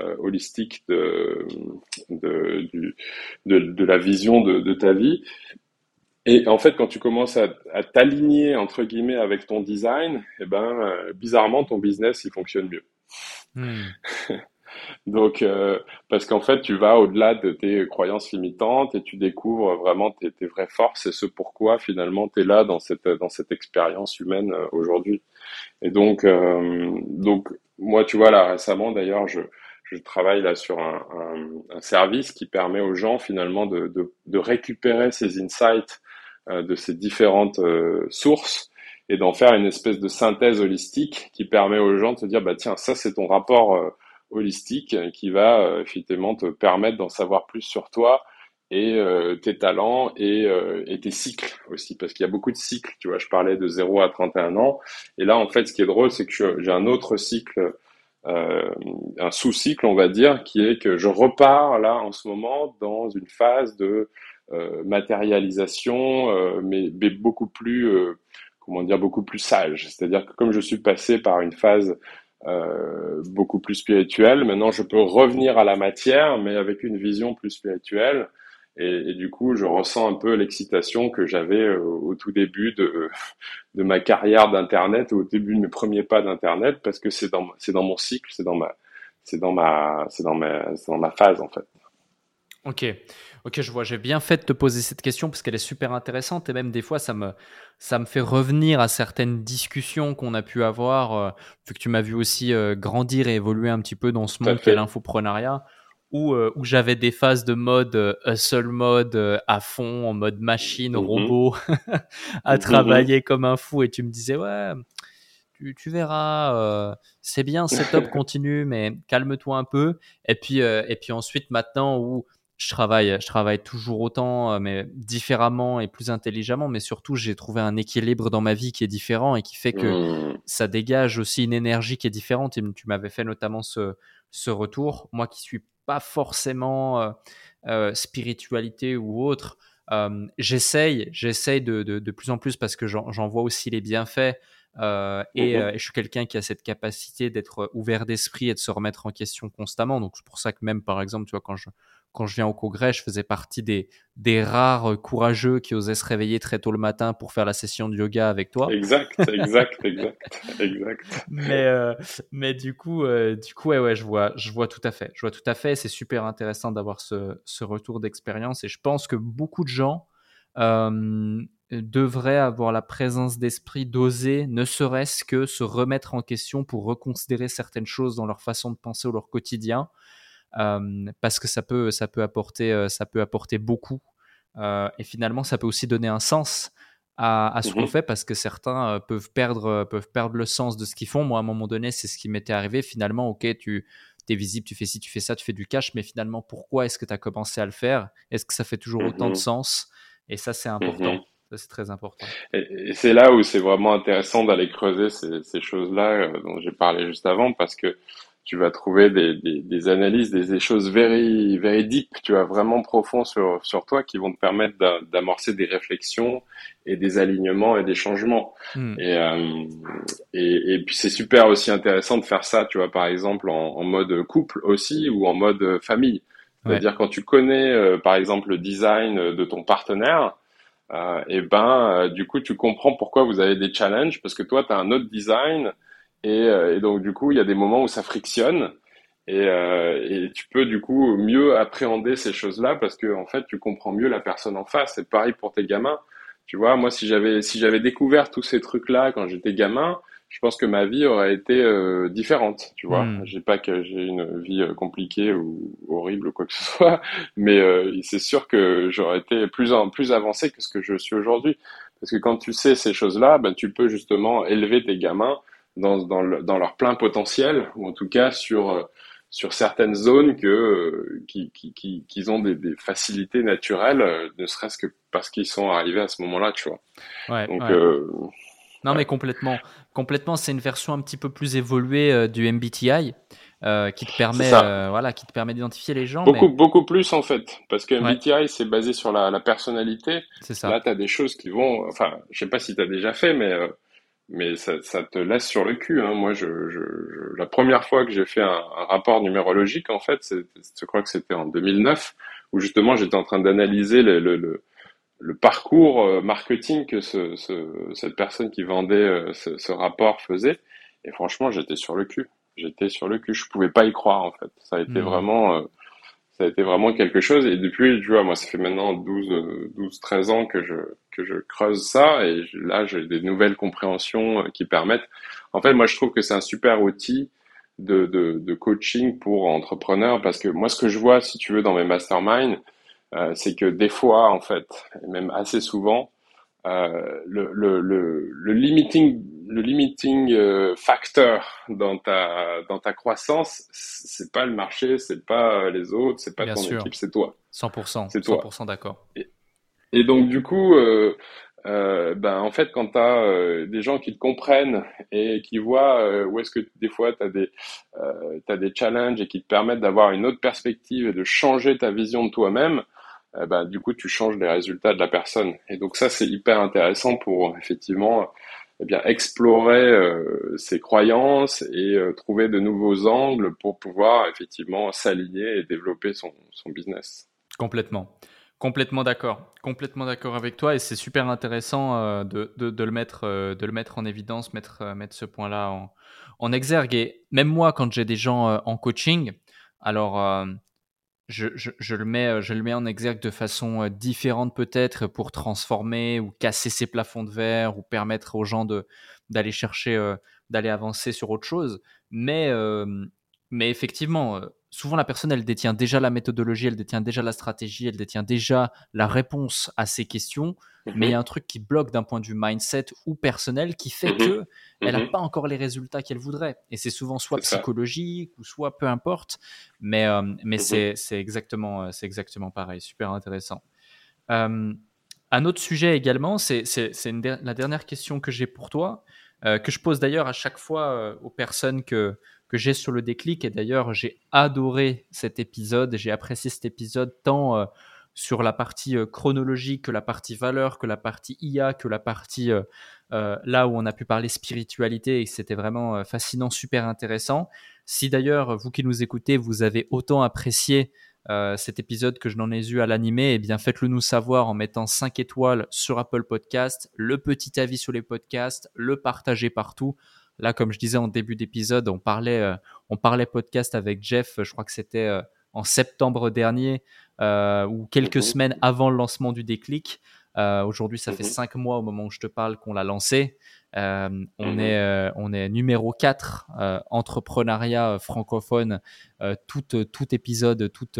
euh holistique de, de, du, de, de, la vision de, de, ta vie. Et en fait, quand tu commences à, à t'aligner entre guillemets avec ton design, eh ben, euh, bizarrement, ton business il fonctionne mieux. Hmm. *laughs* Donc, euh, parce qu'en fait, tu vas au-delà de tes croyances limitantes et tu découvres vraiment tes, vraies forces et ce pourquoi finalement tu es là dans cette, dans cette expérience humaine euh, aujourd'hui. Et donc, euh, donc, moi, tu vois, là récemment, d'ailleurs, je, je travaille là sur un, un, service qui permet aux gens finalement de, de, de récupérer ces insights euh, de ces différentes euh, sources et d'en faire une espèce de synthèse holistique qui permet aux gens de se dire, bah tiens, ça c'est ton rapport holistique qui va euh, effectivement te permettre d'en savoir plus sur toi et euh, tes talents et, euh, tes cycles aussi, parce qu'il y a beaucoup de cycles, tu vois, je parlais de 0 à 31 ans, et là, en fait, ce qui est drôle, c'est que j'ai un autre cycle, euh, un sous-cycle, on va dire, qui est que je repars là, en ce moment, dans une phase de euh, matérialisation, mais, mais, beaucoup plus, comment dire, beaucoup plus sage. C'est-à-dire que comme je suis passé par une phase euh, beaucoup plus spirituel. Maintenant, je peux revenir à la matière, mais avec une vision plus spirituelle. Et, du coup, je ressens un peu l'excitation que j'avais euh, au tout début *laughs* de, ma carrière d'Internet, au début de mes premiers pas d'Internet, parce que c'est dans, c'est dans mon cycle, c'est dans ma, c'est dans ma, c'est dans ma, c'est dans ma phase en fait. Ok, ok, je vois. J'ai bien fait de te poser cette question parce qu'elle est super intéressante et même des fois ça me ça me fait revenir à certaines discussions qu'on a pu avoir euh, vu que tu m'as vu aussi euh, grandir et évoluer un petit peu dans ce monde qu'est l'infoprenariat où euh, où j'avais des phases de mode hustle mode à fond en mode machine mm-hmm. robot *laughs* à mm-hmm. travailler comme un fou et tu me disais ouais tu, tu verras, euh, c'est bien, c'est top, *laughs* continue, mais calme-toi un peu. Et puis, euh, et puis ensuite, maintenant où je travaille, je travaille toujours autant, euh, mais différemment et plus intelligemment, mais surtout j'ai trouvé un équilibre dans ma vie qui est différent et qui fait que mmh. ça dégage aussi une énergie qui est différente. Et tu m'avais fait notamment ce, ce retour, moi qui suis pas forcément euh, euh, spiritualité ou autre. Euh, j'essaye, j'essaye de, de, de, plus en plus parce que j'en vois aussi les bienfaits. Euh, et, mmh et, je suis quelqu'un qui a cette capacité d'être ouvert d'esprit et de se remettre en question constamment. Donc c'est pour ça que même par exemple, tu vois, quand je quand je viens au congrès, je faisais partie des, des rares courageux qui osaient se réveiller très tôt le matin pour faire la session de yoga avec toi. Exact, exact, *laughs* exact, exact. Mais, euh, mais du coup, euh, du coup, ouais, ouais, je vois, je vois tout à fait. Je vois tout à fait. C'est super intéressant d'avoir ce, ce retour d'expérience et je pense que beaucoup de gens euh, devraient avoir la présence d'esprit d'oser, ne serait-ce que se remettre en question pour reconsidérer certaines choses dans leur façon de penser ou leur quotidien parce que ça peut, ça peut apporter, ça peut apporter beaucoup. et finalement, ça peut aussi donner un sens à, ce qu'on mmh fait parce que certains peuvent perdre, peuvent perdre le sens de ce qu'ils font. Moi, à un moment donné, c'est ce qui m'était arrivé. Finalement, ok, tu es visible, tu fais ci, tu fais ça, tu fais du cash, mais finalement, pourquoi est-ce que tu as commencé à le faire? Est-ce que ça fait toujours autant de sens? Et ça, c'est important. Ça, c'est très important. Et, c'est là où c'est vraiment intéressant d'aller creuser ces, ces choses-là dont j'ai parlé juste avant parce que tu vas trouver des, des, des analyses, des, des, choses very, very deep, tu vois, vraiment profond sur, sur toi qui vont te permettre d'amorcer des réflexions et des alignements et des changements. Hmm. Et, euh, et, et, puis c'est super aussi intéressant de faire ça, tu vois, par exemple en, en mode couple aussi ou en mode famille. C'est-à-dire quand tu connais, euh, par exemple, le design de ton partenaire, euh, et ben, euh, du coup, tu comprends pourquoi vous avez des challenges parce que toi, tu as un autre design euh, et, donc du coup, il y a des moments où ça frictionne. Et, euh, et, tu peux du coup mieux appréhender ces choses-là parce que en fait tu comprends mieux la personne en face. C'est pareil pour tes gamins. Tu vois, moi si j'avais si j'avais découvert tous ces trucs-là quand j'étais gamin, je pense que ma vie aurait été euh, différente. Tu vois, hmm. j'ai pas que j'ai une vie euh, compliquée ou horrible ou quoi que ce soit, mais euh, c'est sûr que j'aurais été plus en, plus avancé que ce que je suis aujourd'hui. Parce que quand tu sais ces choses-là, ben tu peux justement élever tes gamins dans, dans, dans, leur plein potentiel, ou en tout cas sur, euh, sur certaines zones que, euh, qui, qui, qui, qu'ils ont des, des, facilités naturelles, euh, ne serait-ce que parce qu'ils sont arrivés à ce moment-là, tu vois. Ouais, Donc, Euh, non, mais complètement. Complètement, c'est une version un petit peu plus évoluée du MBTI. Euh, qui te permet, euh, voilà, qui te permet d'identifier les gens. Beaucoup, beaucoup plus en fait, parce que MBTI c'est basé sur la, la personnalité. C'est ça. Là, tu as des choses qui vont, enfin, je sais pas si tu as déjà fait, mais mais ça, ça, te laisse sur le cul. Hein. Moi, je, je, la première fois que j'ai fait un, un, rapport numérologique, en fait, je crois que c'était en 2009, où justement j'étais en train d'analyser le, le, le, le, parcours euh, marketing que ce, ce, cette personne qui vendait euh, ce, ce, rapport faisait. Et franchement, j'étais sur le cul. J'étais sur le cul. Je pouvais pas y croire, en fait. Ça a été mmh. vraiment... Euh, ça a été vraiment quelque chose. Et depuis, tu vois, moi, ça fait maintenant 12, 12 13 ans que je, que je creuse ça. Et là, j'ai des nouvelles compréhensions euh, qui permettent. En fait, moi, je trouve que c'est un super outil de, de, de, coaching pour entrepreneurs parce que moi, ce que je vois, si tu veux, dans mes masterminds, euh, c'est que des fois, en fait, et même assez souvent, le, le, le, le, limiting, le limiting euh, factor dans ta, dans ta croissance, c'est pas le marché, c'est pas les autres, c'est pas ton équipe, c'est toi. 100%. C'est toi. 100% d'accord. Et, et, donc, du coup, euh, euh ben, en fait, quand tu as euh, des gens qui te comprennent et qui voient où est-ce que des fois tu as, des, as des challenges et qui te permettent d'avoir une autre perspective et de changer ta vision de toi-même, eh ben, du coup, tu changes les résultats de la personne. Et donc ça, c'est hyper intéressant pour effectivement eh bien, explorer euh, ses croyances et euh, trouver de nouveaux angles pour pouvoir effectivement s'aligner et développer son, business. Complètement. Complètement d'accord, complètement d'accord avec toi et c'est super intéressant euh, de, de, le mettre, de le mettre en évidence, mettre, mettre ce point-là en, en exergue. Et même moi, quand j'ai des gens en coaching, alors je, je, le mets, je le mets en exergue de façon différente peut-être pour transformer ou casser ces plafonds de verre ou permettre aux gens de, d'aller chercher, d'aller avancer sur autre chose. Mais, mais effectivement, souvent la personne, elle détient déjà la méthodologie, elle détient déjà la stratégie, elle détient déjà la réponse à ces questions, mhm. mais il y a un truc qui bloque d'un point de vue mindset ou personnel qui fait mhm. que elle n'a mhm. pas encore les résultats qu'elle voudrait. Et c'est souvent soit psychologique ou soit peu importe, mais, euh, mais c'est exactement, euh, c'est exactement pareil, super intéressant. Euh, un autre sujet également, c'est la dernière question que j'ai pour toi, que je pose d'ailleurs à chaque fois aux personnes que, que j'ai sur le déclic. Et d'ailleurs, j'ai adoré cet épisode. J'ai apprécié cet épisode tant euh, sur la partie euh, chronologique que la partie valeur, que la partie IA, que la partie euh, là où on a pu parler spiritualité. Et c'était vraiment fascinant, super intéressant. Si d'ailleurs, vous qui nous écoutez, vous avez autant apprécié cet épisode que je n'en ai eu à l'animer, eh bien faites-le nous savoir en mettant 5 étoiles sur Apple Podcast, le petit avis sur les podcasts, le partager partout. Là, comme je disais en début d'épisode, on parlait, euh, on parlait podcast avec Jeff. Je crois que c'était euh, en septembre dernier euh, ou quelques mhm. semaines avant le lancement du déclic. Aujourd'hui, ça fait Mhm. cinq mois au moment où je te parle qu'on l'a lancé. on, Mhm. est, on est numéro 4 entrepreneuriat francophone, tout, tout épisode, toute,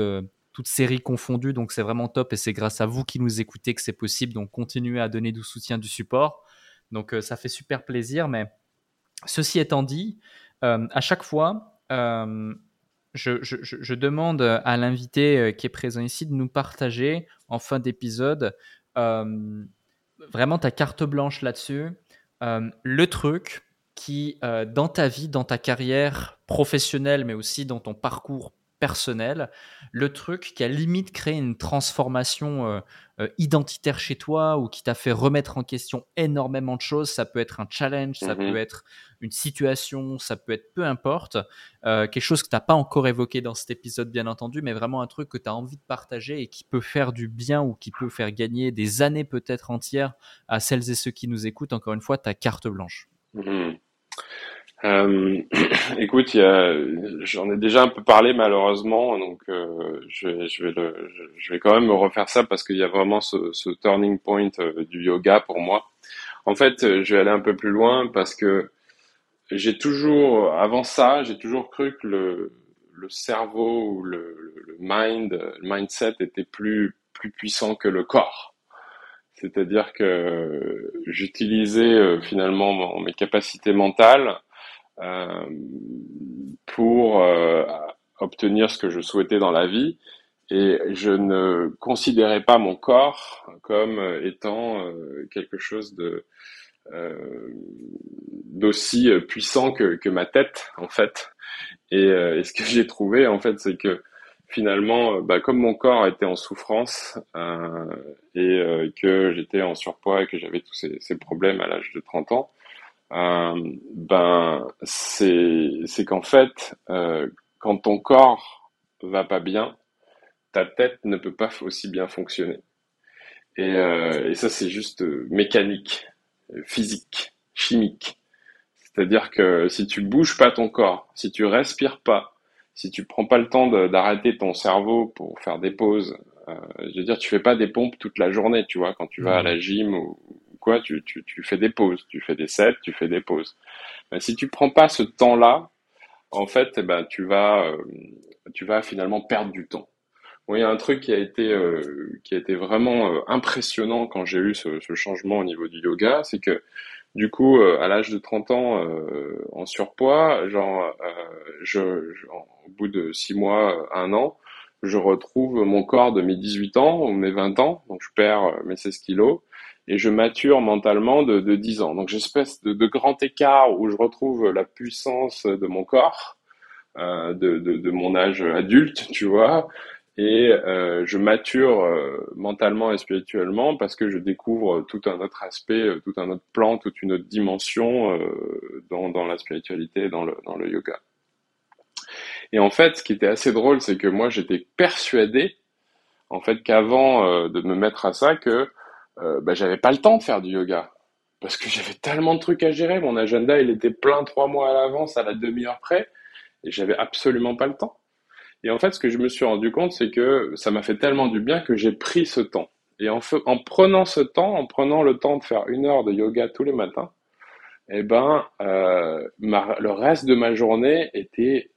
toute série confondue. Donc c'est vraiment top et c'est grâce à vous qui nous écoutez que c'est possible. Donc continuez à donner du soutien, du support. Donc ça fait super plaisir. Mais ceci étant dit, à chaque fois, je, demande à l'invité euh, qui est présent ici de nous partager en fin d'épisode euh, vraiment ta carte blanche là-dessus, euh, le truc qui, dans ta vie, dans ta carrière professionnelle, mais aussi dans ton parcours personnel, le truc qui a limite créé une transformation euh, euh, identitaire chez toi ou qui t'a fait remettre en question énormément de choses. Ça peut être un challenge, ça Mhm. peut être une situation, ça peut être peu importe. Euh, quelque chose que tu n'as pas encore évoqué dans cet épisode, bien entendu, mais vraiment un truc que tu as envie de partager et qui peut faire du bien ou qui peut faire gagner des années peut-être entières à celles et ceux qui nous écoutent. Encore une fois, ta carte blanche. Mhm. Euh, *clears throat* écoute, j'en ai déjà un peu parlé malheureusement, donc euh, je, vais, quand même me refaire ça parce qu'il y a vraiment ce, turning point du yoga pour moi. En fait, je vais aller un peu plus loin parce que j'ai toujours, avant ça, j'ai toujours cru que le, cerveau ou le, mind, le mindset était plus plus puissant que le corps. C'est-à-dire que j'utilisais euh, finalement mes capacités mentales euh, pour euh, obtenir ce que je souhaitais dans la vie. Et je ne considérais pas mon corps comme étant quelque chose de d'aussi puissant que, que ma tête en fait. Et, et ce que *laughs* j'ai trouvé en fait, c'est que finalement, bah, comme mon corps était en souffrance euh, et euh, que j'étais en surpoids et que j'avais tous ces, ces, problèmes à l'âge de 30 ans, euh, ben c'est qu'en fait euh, quand ton corps va pas bien ta tête ne peut pas aussi bien fonctionner et, euh, et ça c'est juste mécanique physique chimique c'est-à-dire que si tu bouges pas ton corps si tu respires pas si tu prends pas le temps d'arrêter ton cerveau pour faire des pauses euh, je veux dire tu fais pas des pompes toute la journée tu vois quand tu vas à la gym ou, quoi, tu, tu, tu, fais des pauses, tu fais des sets, tu fais des pauses. Ben, si tu prends pas ce temps-là, en fait, eh ben, tu vas, euh, tu vas finalement perdre du temps. Bon, il y a un truc qui a été, euh, qui a été vraiment euh, impressionnant quand j'ai eu ce, ce, changement au niveau du yoga, c'est que du coup, euh, à l'âge de 30 ans, euh, en surpoids, genre, je, je, au bout de 6 mois, un an, je retrouve mon corps de mes 18 ans ou mes 20 ans, donc je perds mes 16 kilos et je mature mentalement de, de 10 ans. Donc j'espèce de, de grand écart où je retrouve la puissance de mon corps, euh, de, de, de, mon âge adulte, tu vois, et euh, je mature euh, mentalement et spirituellement parce que je découvre tout un autre aspect, tout un autre plan, toute une autre dimension euh, dans, la spiritualité dans le, dans le yoga. Et en fait, ce qui était assez drôle, c'est que moi, j'étais persuadé, en fait, qu'avant euh, de me mettre à ça, que euh, bah, j'avais pas le temps de faire du yoga parce que j'avais tellement de trucs à gérer. Mon agenda, il était plein trois mois à l'avance, à la demi-heure près, et j'avais absolument pas le temps. Et en fait, ce que je me suis rendu compte, c'est que ça m'a fait tellement du bien que j'ai pris ce temps. Et en, en, prenant ce temps, en prenant le temps de faire une heure de yoga tous les matins, eh ben, euh, ma, le reste de ma journée était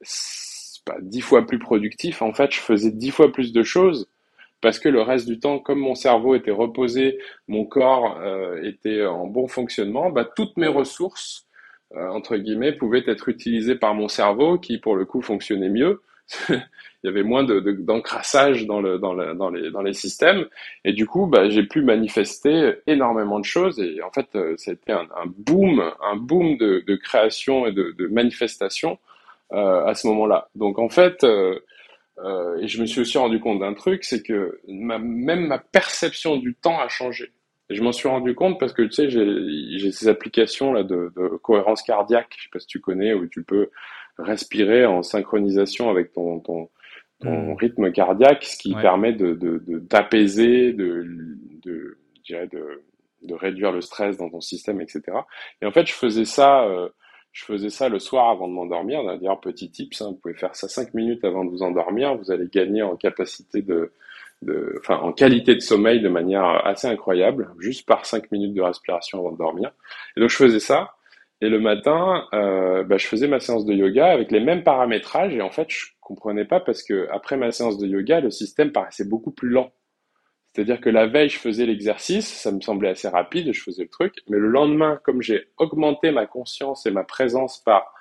dix fois plus productif. En fait, je faisais dix fois plus de choses parce que le reste du temps, comme mon cerveau était reposé, mon corps euh, était en bon fonctionnement, bah, toutes mes ressources, euh, entre guillemets, pouvaient être utilisées par mon cerveau qui, pour le coup, fonctionnait mieux. *laughs* Il y avait moins d'encrassage de, dans, le, dans, le, dans, les, dans les systèmes. Et du coup, bah, j'ai pu manifester énormément de choses. Et en fait, euh, c'était un, un, boom, un boom de, de création et de, de manifestation euh, à ce moment-là. Donc en fait, euh, euh, je me suis aussi rendu compte d'un truc, c'est que même ma perception du temps a changé. Et je m'en suis rendu compte parce que tu sais, j'ai ces applications là de, de, cohérence cardiaque, je sais pas si tu connais, où tu peux respirer en synchronisation avec ton, ton, ton mmh. rythme cardiaque, ce qui ouais. permet de d'apaiser, de, de, de, de, de réduire le stress dans ton système, etc. Et en fait, je faisais ça. Euh, je faisais ça le soir avant de m'endormir. D'ailleurs, petit tips, hein, vous pouvez faire ça cinq minutes avant de vous endormir. Vous allez gagner en capacité de, enfin, en qualité de sommeil de manière assez incroyable, juste par cinq minutes de respiration avant de dormir. Et donc je faisais ça. Et le matin, euh, bah, je faisais ma séance de yoga avec les mêmes paramétrages. Et en fait, je comprenais pas parce que après ma séance de yoga, le système paraissait beaucoup plus lent. C'est-à-dire que la veille, je faisais l'exercice, ça me semblait assez rapide, je faisais le truc. Mais le lendemain, comme j'ai augmenté ma conscience et ma présence par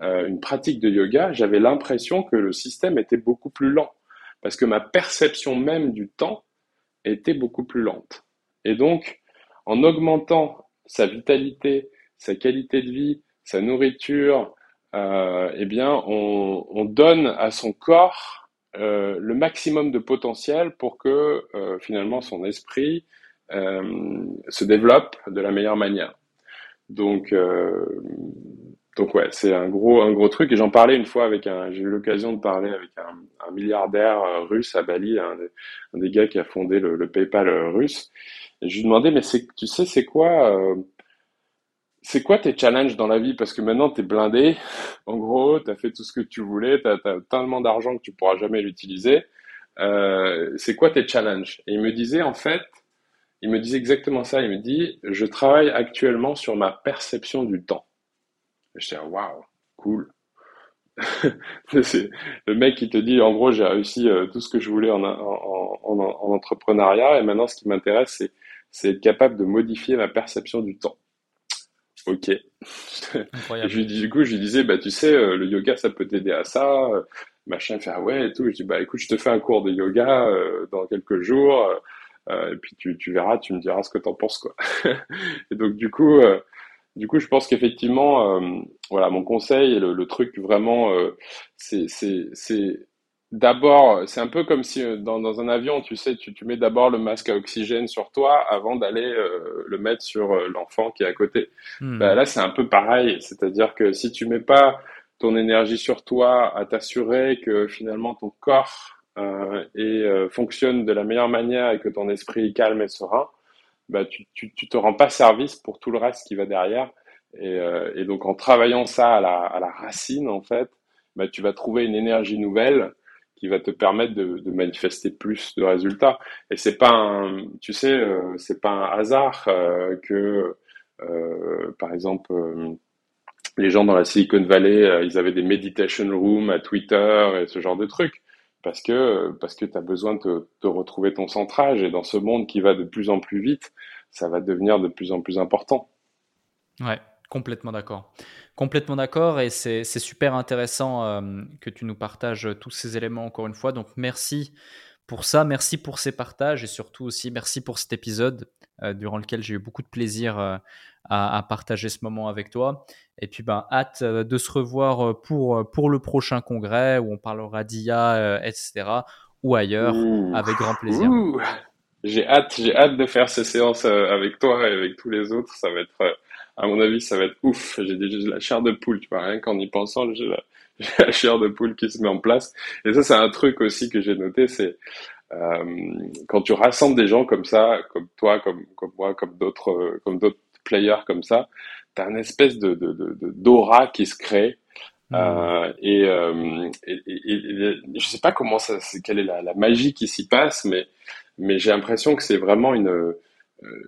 euh, une pratique de yoga, j'avais l'impression que le système était beaucoup plus lent parce que ma perception même du temps était beaucoup plus lente. Et donc, en augmentant sa vitalité, sa qualité de vie, sa nourriture, euh, eh bien, on, donne à son corps euh, le maximum de potentiel pour que euh, finalement son esprit se développe de la meilleure manière. Donc, donc ouais, c'est un gros, un gros truc. Et j'en parlais une fois avec un, j'ai eu l'occasion de parler avec un, milliardaire euh, russe à Bali, un des, gars qui a fondé le, PayPal euh, russe. Et je lui demandais, mais c'est, tu sais, c'est quoi, euh, c'est quoi tes challenges dans la vie? Parce que maintenant, tu es blindé. En gros, tu as fait tout ce que tu voulais, tu as, tellement d'argent que tu pourras jamais l'utiliser. c'est quoi tes challenges? Et il me disait, en fait, il me disait exactement ça. Il me dit, je travaille actuellement sur ma perception du temps. Je dis, waouh, cool. *laughs* le mec qui te dit, en gros, j'ai réussi euh, tout ce que je voulais en, entrepreneuriat et maintenant, ce qui m'intéresse, c'est, être capable de modifier ma perception du temps. Ok. *laughs* je du coup, je lui disais, bah, tu sais, euh, le yoga, ça peut t'aider à ça. Euh, machin, fait, ah ouais, et tout. Je dis, bah, écoute, je te fais un cours de yoga dans quelques jours. et puis, tu, tu verras, tu me diras ce que t'en penses, quoi. *laughs* et donc, du coup, du coup, je pense qu'effectivement, euh, voilà, mon conseil, le, le truc vraiment, euh, c'est d'abord, c'est un peu comme si euh, dans, dans, un avion, tu sais, tu, tu mets d'abord le masque à oxygène sur toi avant d'aller le mettre sur l'enfant qui est à côté. Bah, là, c'est un peu pareil, c'est-à-dire que si tu mets pas ton énergie sur toi à t'assurer que finalement ton corps et, fonctionne de la meilleure manière et que ton esprit est calme et serein, bah, tu, tu, tu, te rends pas service pour tout le reste qui va derrière. Et, euh, et donc en travaillant ça à la, à la racine, en fait, bah, tu vas trouver une énergie nouvelle qui va te permettre de, manifester plus de résultats. Et c'est pas un, tu sais, euh, c'est pas un hasard euh, que, euh, par exemple, les gens dans la Silicon Valley, ils avaient des meditation rooms à Twitter et ce genre de trucs parce que parce que tu as besoin de, de, retrouver ton centrage et dans ce monde qui va de plus en plus vite, ça va devenir de plus en plus important. Ouais, complètement d'accord. Complètement d'accord et c'est super intéressant euh, que tu nous partages tous ces éléments encore une fois. Donc merci pour ça, merci pour ces partages et surtout aussi merci pour cet épisode euh, durant lequel j'ai eu beaucoup de plaisir euh, à, partager ce moment avec toi. Et puis, ben, hâte euh, de se revoir pour, pour le prochain congrès où on parlera d'IA, etc. ou ailleurs, avec grand plaisir. J'ai hâte, j'ai hâte de faire ces séances avec toi et avec tous les autres. Ça va être, à mon avis, ça va être ouf. J'ai déjà la chair de poule, tu vois, rien qu'en y pensant, j'ai la, *laughs* la chair de poule qui se met en place. Et ça, c'est un truc aussi que j'ai noté, c'est euh, quand tu rassembles des gens comme ça, comme toi, comme, comme moi, comme d'autres, comme d'autres players comme ça, tu as une espèce de, de, de, d'aura qui se crée. Mmh. Euh, et, euh, et, et, je sais pas comment ça, quelle est la, la magie qui s'y passe, mais, mais j'ai l'impression que c'est vraiment une,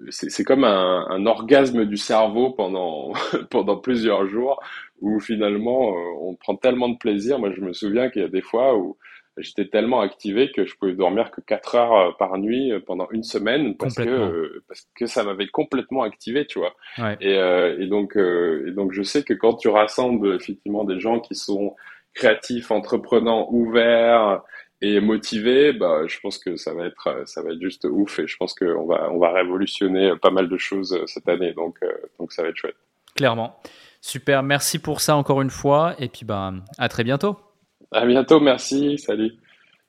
c'est comme un, un, orgasme du cerveau pendant, *laughs* pendant plusieurs jours où finalement on prend tellement de plaisir. Moi, je me souviens qu'il y a des fois où j'étais tellement activé que je pouvais dormir que 4 heures euh, par nuit euh, pendant une semaine parce que euh, parce que ça m'avait complètement activé, tu vois. Et, et donc et donc je sais que quand tu rassembles effectivement des gens qui sont créatifs, entreprenants, ouverts et motivés, bah je pense que ça va être ça va être juste ouf et je pense qu'on va on va révolutionner pas mal de choses cette année donc donc ça va être chouette. Clairement. Super, merci pour ça encore une fois et puis bah à très bientôt. À bientôt, merci, salut.